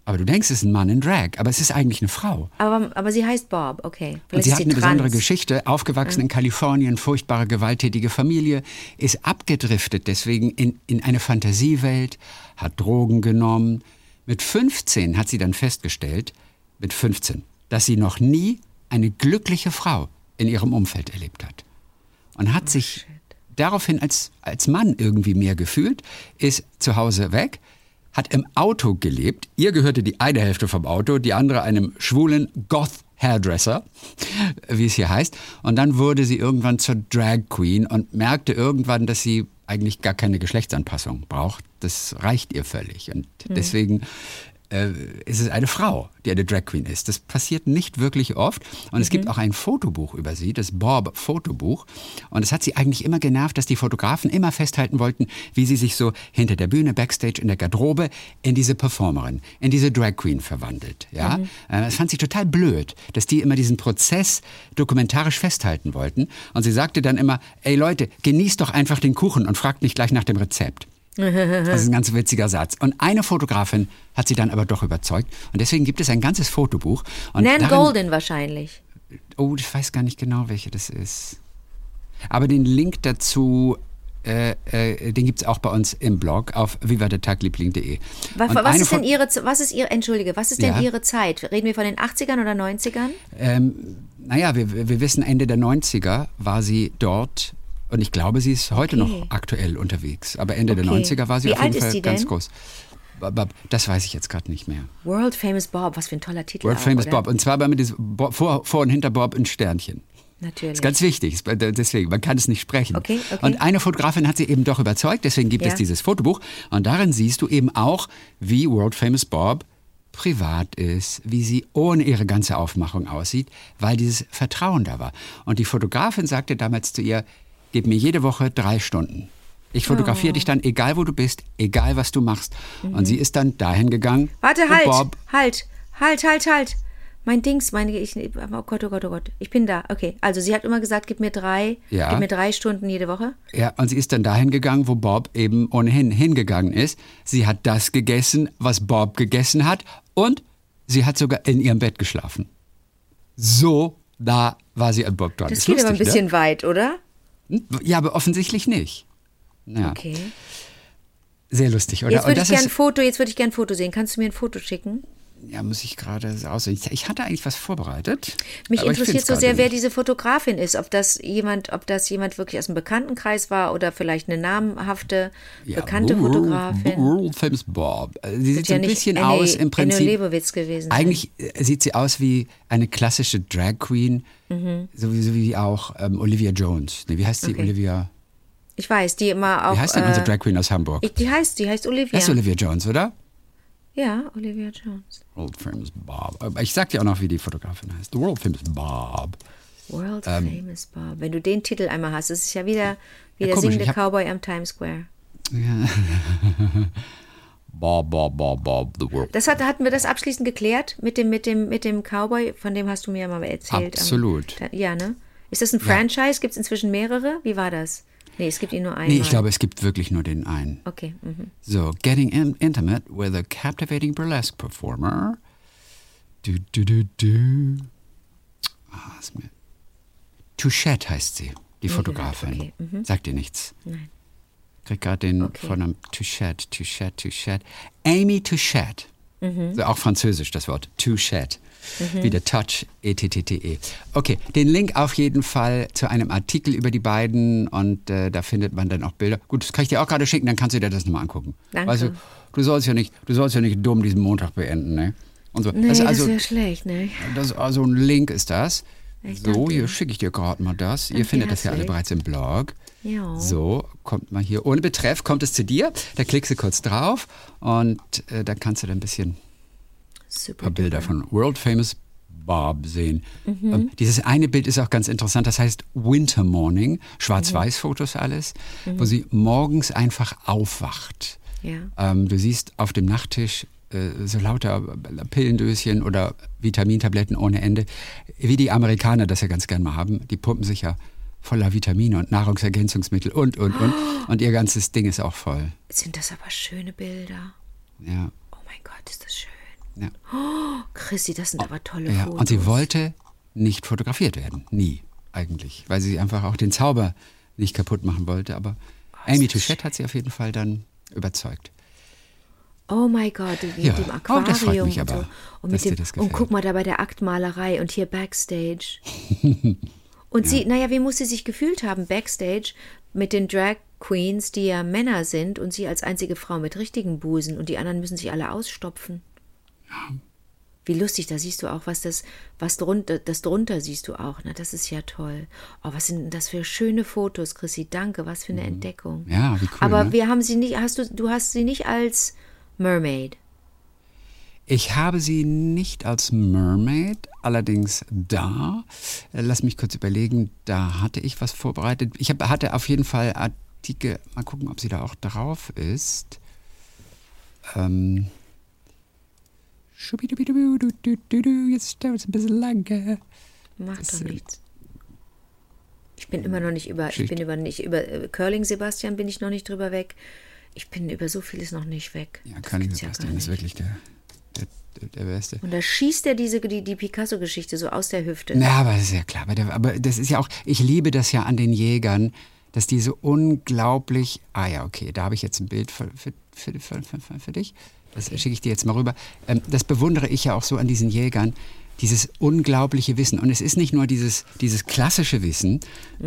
Aber du denkst, es ist ein Mann in Drag, aber es ist eigentlich eine Frau. Aber, aber sie heißt Bob, okay. Und Vielleicht sie ist hat eine besondere trans. Geschichte, aufgewachsen in Kalifornien, furchtbare gewalttätige Familie, ist abgedriftet deswegen in, in eine Fantasiewelt, hat Drogen genommen. Mit 15 hat sie dann festgestellt, mit 15, dass sie noch nie eine glückliche Frau in ihrem Umfeld erlebt hat. Und hat sich daraufhin als, als Mann irgendwie mehr gefühlt, ist zu Hause weg, hat im Auto gelebt. Ihr gehörte die eine Hälfte vom Auto, die andere einem schwulen Goth-Hairdresser, wie es hier heißt. Und dann wurde sie irgendwann zur Drag Queen und merkte irgendwann, dass sie eigentlich gar keine Geschlechtsanpassung braucht. Das reicht ihr völlig. Und deswegen äh, ist es eine Frau, die eine Drag Queen ist. Das passiert nicht wirklich oft. Und es gibt auch ein Fotobuch über sie, das Bob-Fotobuch. Und es hat sie eigentlich immer genervt, dass die Fotografen immer festhalten wollten, wie sie sich so hinter der Bühne, Backstage, in der Garderobe in diese Performerin, in diese Drag Queen verwandelt. Ja? Äh, Das fand sie total blöd, dass die immer diesen Prozess dokumentarisch festhalten wollten. Und sie sagte dann immer, ey Leute, genießt doch einfach den Kuchen und fragt nicht gleich nach dem Rezept. Das ist ein ganz witziger Satz. Und eine Fotografin hat sie dann aber doch überzeugt. Und deswegen gibt es ein ganzes Fotobuch. Und Nan darin- Golden wahrscheinlich. Oh, ich weiß gar nicht genau, welche das ist. Aber den Link dazu, äh, äh, den gibt es auch bei uns im Blog auf vivadertagliebling.de. Was, was ist denn ihre, was ist ihre, entschuldige, was ist denn Ja. ihre Zeit? Reden wir von den 80ern oder 90ern? Ähm, naja, wir, wir wissen, Ende der 90er war sie dort. Und ich glaube, sie ist heute Okay. noch aktuell unterwegs. Aber Ende der Okay. 90er war sie Wie auf jeden Fall ganz groß. Das weiß ich jetzt gerade nicht mehr. World Famous Bob, was für ein toller Titel. World auch, Famous oder? Bob. Und zwar bei mir das vor, vor und hinter Bob ein Sternchen. Natürlich. ist ganz wichtig, bei- deswegen, man kann es nicht sprechen. Okay, okay. Und eine Fotografin hat sie eben doch überzeugt, deswegen gibt Ja. es dieses Fotobuch. Und darin siehst du eben auch, wie World Famous Bob privat ist, wie sie ohne ihre ganze Aufmachung aussieht, weil dieses Vertrauen da war. Und die Fotografin sagte damals zu ihr, gib mir jede Woche drei Stunden. Ich fotografiere Oh. dich dann, egal wo du bist, egal was du machst. Und sie ist dann dahin gegangen. Mhm. Warte, halt, Bob halt, halt, halt, halt. Mein Dings, meine ich, oh Gott, oh Gott, oh Gott. Ich bin da. Okay, also sie hat immer gesagt, gib mir drei, Ja. gib mir drei Stunden jede Woche. Ja, und sie ist dann dahin gegangen, wo Bob eben ohnehin hingegangen ist. Sie hat das gegessen, was Bob gegessen hat und sie hat sogar in ihrem Bett geschlafen. So da war sie an Bob dran. Das Ist geht aber ein lustig, bisschen weit, oder? Ja, aber offensichtlich nicht. Ja, Okay. sehr lustig, oder? Jetzt würde ich gerne ein Foto, jetzt würde ich gerne ein Foto sehen. Kannst du mir ein Foto schicken? Ja, muss ich gerade aussehen. Ich, hatte eigentlich was vorbereitet. Mich interessiert so sehr, wer nicht. diese Fotografin ist. Ob das jemand, ob das jemand wirklich aus dem Bekanntenkreis war oder vielleicht eine namhafte, Ja, bekannte World- Fotografin. World Famous Bob. Äh, Sie sieht so ja ein bisschen Annie- aus im Annie Prinzip. Leibowitz gewesen. Eigentlich äh, sieht sie aus wie eine klassische Drag Queen, Mhm. sowieso wie auch ähm, Olivia Jones. Nee, wie heißt sie? Okay. Olivia. Ich weiß, die immer auch. Wie heißt denn äh, unsere Drag Queen aus Hamburg? ich- Die heißt, die heißt Olivia. Heißt Olivia Jones, oder? Ja, Olivia Jones. World Famous Bob. Aber Ich sag dir auch noch, wie die Fotografin heißt. World Famous Bob. World Famous Bob. Wenn du den Titel einmal hast, ist ja wieder wie der komisch, singende Cowboy am Times Square. Bob, Bob, Bob, Bob, the world. Das hat, hatten wir das abschließend geklärt mit dem, mit dem, mit dem Cowboy, von dem hast du mir ja mal erzählt. Absolut. Ja, ne? Ist das ein Franchise? Gibt es inzwischen mehrere? Wie war das? Nee, es gibt ihn nur einen. Nee, ich glaube, es gibt wirklich nur den einen. Okay. Mhm. So, getting in intimate with a captivating burlesque performer. Du, du, du, du. Ah, ist mir. Touchette heißt sie, die Fotografin. okay, mhm. Sagt dir nichts. Nein. Krieg gerade den Okay. Vornamen Touchette, Touchette, Touchette. Amy Touchette. Mhm. So, auch französisch das Wort. Touchette. Wie der Touch, E-T-T-T-E. Okay, den Link auf jeden Fall zu einem Artikel über die beiden und äh, da findet man dann auch Bilder. Gut, das kann ich dir auch gerade schicken, dann kannst du dir das nochmal angucken. Danke. Weißt du, du sollst ja nicht, du sollst ja nicht dumm diesen Montag beenden, ne? Und so. Nee, das das, ist also, wäre schlecht, ne? das ist also ein Link ist das. Ich So, hier schicke ich dir gerade mal das. Ihr Danke findet das ja alle bereits im Blog. Ja. So, kommt mal hier. Ohne Betreff kommt es zu dir. Da klickst du kurz drauf und äh, da kannst du dann ein bisschen Super. paar Bilder von World Famous Bob sehen. Mhm. Ähm, dieses eine Bild ist auch ganz interessant, das heißt Winter Morning, Schwarz-Weiß-Fotos alles, Mhm. wo sie morgens einfach aufwacht. Ja. Ähm, du siehst auf dem Nachttisch äh, so lauter Pillendöschen oder Vitamintabletten ohne Ende, wie die Amerikaner das ja ganz gern mal haben. Die pumpen sich ja voller Vitamine und Nahrungsergänzungsmittel und, und, und. Und ihr ganzes Ding ist auch voll. Sind das aber schöne Bilder? Ja, Oh mein Gott, ist das schön. Ja. Chrissy, das sind aber tolle Ja, Fotos. und sie wollte nicht fotografiert werden. Nie, eigentlich. Weil sie einfach auch den Zauber nicht kaputt machen wollte. Aber Amy ist das Touchette hat sie auf jeden Fall dann überzeugt. Oh mein Gott, mit Ja. dem Oh, Aquarium das freut mich und aber, so. Und, mit dem, und guck mal da bei der Aktmalerei und hier Backstage. und sie, naja, wie muss sie sich gefühlt haben Backstage mit den Drag Queens, die ja Männer sind und sie als einzige Frau mit richtigen Busen und die anderen müssen sich alle ausstopfen. Wie lustig, da siehst du auch, was das, was drunter, das drunter siehst du auch. Na, das ist ja toll. Oh, was sind denn das für schöne Fotos, Chrissy? Danke, was für eine Entdeckung. Mhm. Ja, wie cool. Aber ne? wir haben sie nicht, hast du, du hast sie nicht als Mermaid. Ich habe sie nicht als Mermaid, allerdings da. Äh, Lass mich kurz überlegen, da hatte ich was vorbereitet. Ich hab, hatte auf jeden Fall Artikel, mal gucken, ob sie da auch drauf ist. Ähm. Jetzt dauert es ein bisschen lange. Macht doch nichts. Ich bin immer noch nicht über, ich bin über nicht über Curling Sebastian bin ich noch nicht drüber weg. Ich bin über so vieles noch nicht weg. Ja, ja Sebastian gar ist wirklich der, der, der, Beste. Und da schießt er diese die, die Picasso-Geschichte so aus der Hüfte. Na, aber das ist ja klar. Aber das ist ja auch, ich liebe das ja an den Jägern, dass die so unglaublich. Ah ja, okay, da habe ich jetzt ein Bild für, für, für, für, für, für dich. Das schicke ich dir jetzt mal rüber. Ähm, das bewundere ich ja auch so an diesen Jägern. Dieses unglaubliche Wissen. Und es ist nicht nur dieses, dieses klassische Wissen,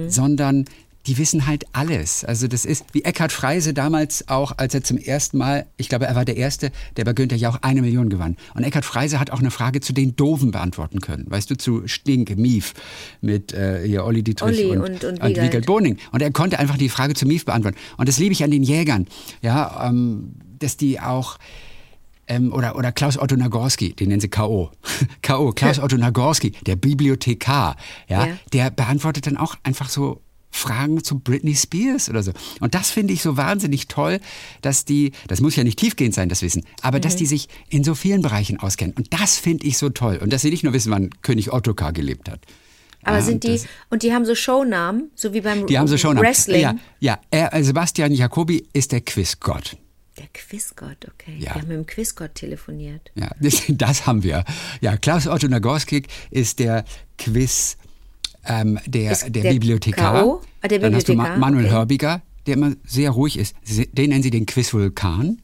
sondern die wissen halt alles. Also das ist wie Eckhard Freise damals auch, als er zum ersten Mal, ich glaube, er war der Erste, der bei Günther Jauch eine Million gewann. Und Eckhard Freise hat auch eine Frage zu den Doofen beantworten können. Weißt du, zu Stink, Mief mit äh, hier Olli Dietrich Olli und, und- und und Wiegald. Wiegald Boning. Und er konnte einfach die Frage zu Mief beantworten. Und das liebe ich an den Jägern. Ja, ähm, dass die auch ähm, oder, oder Klaus Otto Nagorski, den nennen sie K.O. K.O. Klaus Otto Nagorski, der Bibliothekar, ja, Ja. der beantwortet dann auch einfach so Fragen zu Britney Spears oder so. Und das finde ich so wahnsinnig toll, dass die, das muss ja nicht tiefgehend sein, das Wissen, aber dass Mhm. die sich in so vielen Bereichen auskennen. Und das finde ich so toll. Und dass sie nicht nur wissen, wann König Ottokar gelebt hat. Aber Ja, sind und die, das- und die haben so Shownamen, so wie beim die haben sie schon. Wrestling. Ja, ja er, äh, Sebastian Jacobi ist der Quizgott. Der Quizgott, okay. Ja. Wir haben mit dem Quizgott telefoniert. Ja, das, das haben wir. Ja, Klaus Otto Nagorski ist der Quiz, ähm, der, der, der Bibliothekar. Ah, der Dann hast du Ma Bibliothekar, Manuel okay. Hörbiger, der immer sehr ruhig ist. Den nennen sie den Quizvulkan.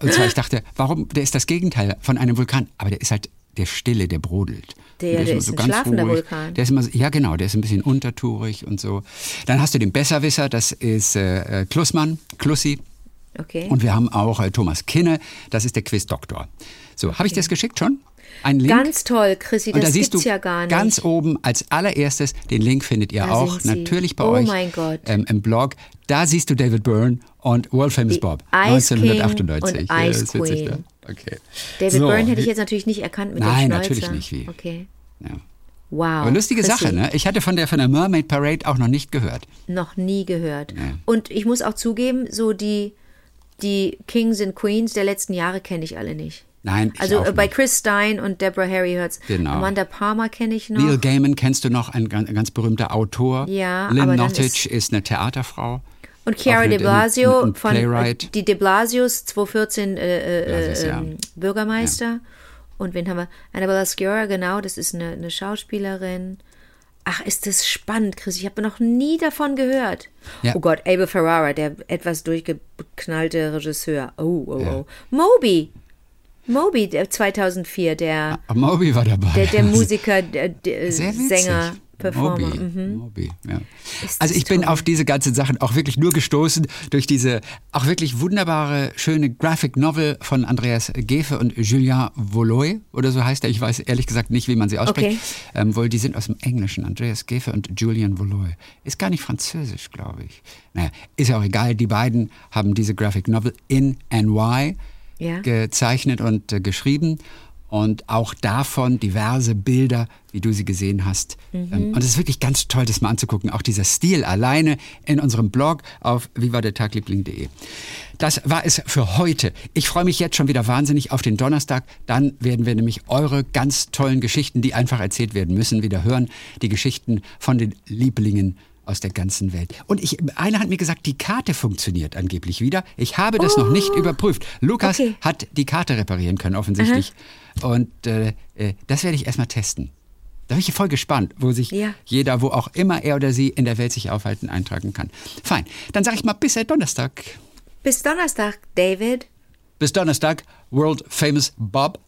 Und zwar, ich dachte, warum, der ist das Gegenteil von einem Vulkan. Aber der ist halt der Stille, der brodelt. Der- der immer ist ein schlafender Vulkan. Der ist immer, so- ja genau, der ist ein bisschen untertourig und so. Dann hast du den Besserwisser, das ist äh, äh, Klussmann, Klussi. Okay. Und wir haben auch äh, Thomas Kinne, das ist der Quizdoktor. So, habe ich das geschickt schon? Ein Link? Ganz toll, Chrissy, und das da siehst gibt's du ja gar nicht. ganz oben als allererstes, den Link findet ihr Da auch natürlich bei Oh euch. Ähm, im Blog. Da siehst du David Byrne und World Famous Die Bob. Ice King 1998. und Ja, Ice witzig, Queen. Okay. David So, Byrne hätte ich jetzt natürlich nicht erkannt mit Nein, dem Schnäuzer. natürlich nicht, wie? Okay. Ja. Wow. Aber lustige Chrissy, Sache, ne? Ich hatte von der, von der Mermaid Parade auch noch nicht gehört. Noch nie gehört. Ja. Und ich muss auch zugeben, so die die Kings and Queens der letzten Jahre kenne ich alle nicht. Nein, Also äh, bei nicht. Chris Stein und Deborah Harry hört's. Genau. Amanda Palmer kenne ich noch. Neil Gaiman kennst du noch, ein, ganz- ein ganz berühmter Autor. Ja, Lynn aber Nottage ist, eine Theaterfrau. Und Chiara de Blasio ein- ein von äh, Playwright. die de Blasios 2014 äh, äh, ja. ähm, Bürgermeister. Und wen haben wir? Annabella Sciorra, genau, das ist eine, eine Schauspielerin. Ach, ist das spannend, Chris. Ich habe noch nie davon gehört. Ja. Oh Gott, Abel Ferrara, der etwas durchgeknallte Regisseur. Oh, oh, Ja. oh. Moby. Moby, der 2004, der, Ah, Moby war dabei. der, der Musiker, der, der. Sänger, Performer. Moby, Mhm. Moby, ja. Also ich bin toll. auf diese ganzen Sachen auch wirklich nur gestoßen durch diese auch wirklich wunderbare, schöne Graphic Novel von Andreas Gefe und Julien Voloy oder so heißt er. Ich weiß ehrlich gesagt nicht, wie man sie ausspricht. Okay. Ähm, wohl, die sind aus dem Englischen. Andreas Gefe und Julien Voloy. Ist gar nicht französisch, glaube ich. Naja, ist ja auch egal. Die beiden haben diese Graphic Novel in NY Ja. gezeichnet und äh, geschrieben und auch davon diverse Bilder, wie du sie gesehen hast. Ähm, und es ist wirklich ganz toll, das mal anzugucken. Auch dieser Stil alleine in unserem Blog auf vivadertagliebling.de. Das war es für heute. Ich freue mich jetzt schon wieder wahnsinnig auf den Donnerstag. Dann werden wir nämlich eure ganz tollen Geschichten, die einfach erzählt werden müssen, wieder hören. Die Geschichten von den Lieblingen aus der ganzen Welt. Und ich, einer hat mir gesagt, die Karte funktioniert angeblich wieder. Ich habe das noch nicht überprüft. Lukas Okay. hat die Karte reparieren können, offensichtlich. Und äh, äh, das werde ich erstmal testen. Da bin ich voll gespannt, wo sich Ja. jeder, wo auch immer er oder sie in der Welt sich aufhalten, eintragen kann. Fein. Dann sage ich mal bis Donnerstag. Bis Donnerstag, David. Bis Donnerstag, World Famous Bob.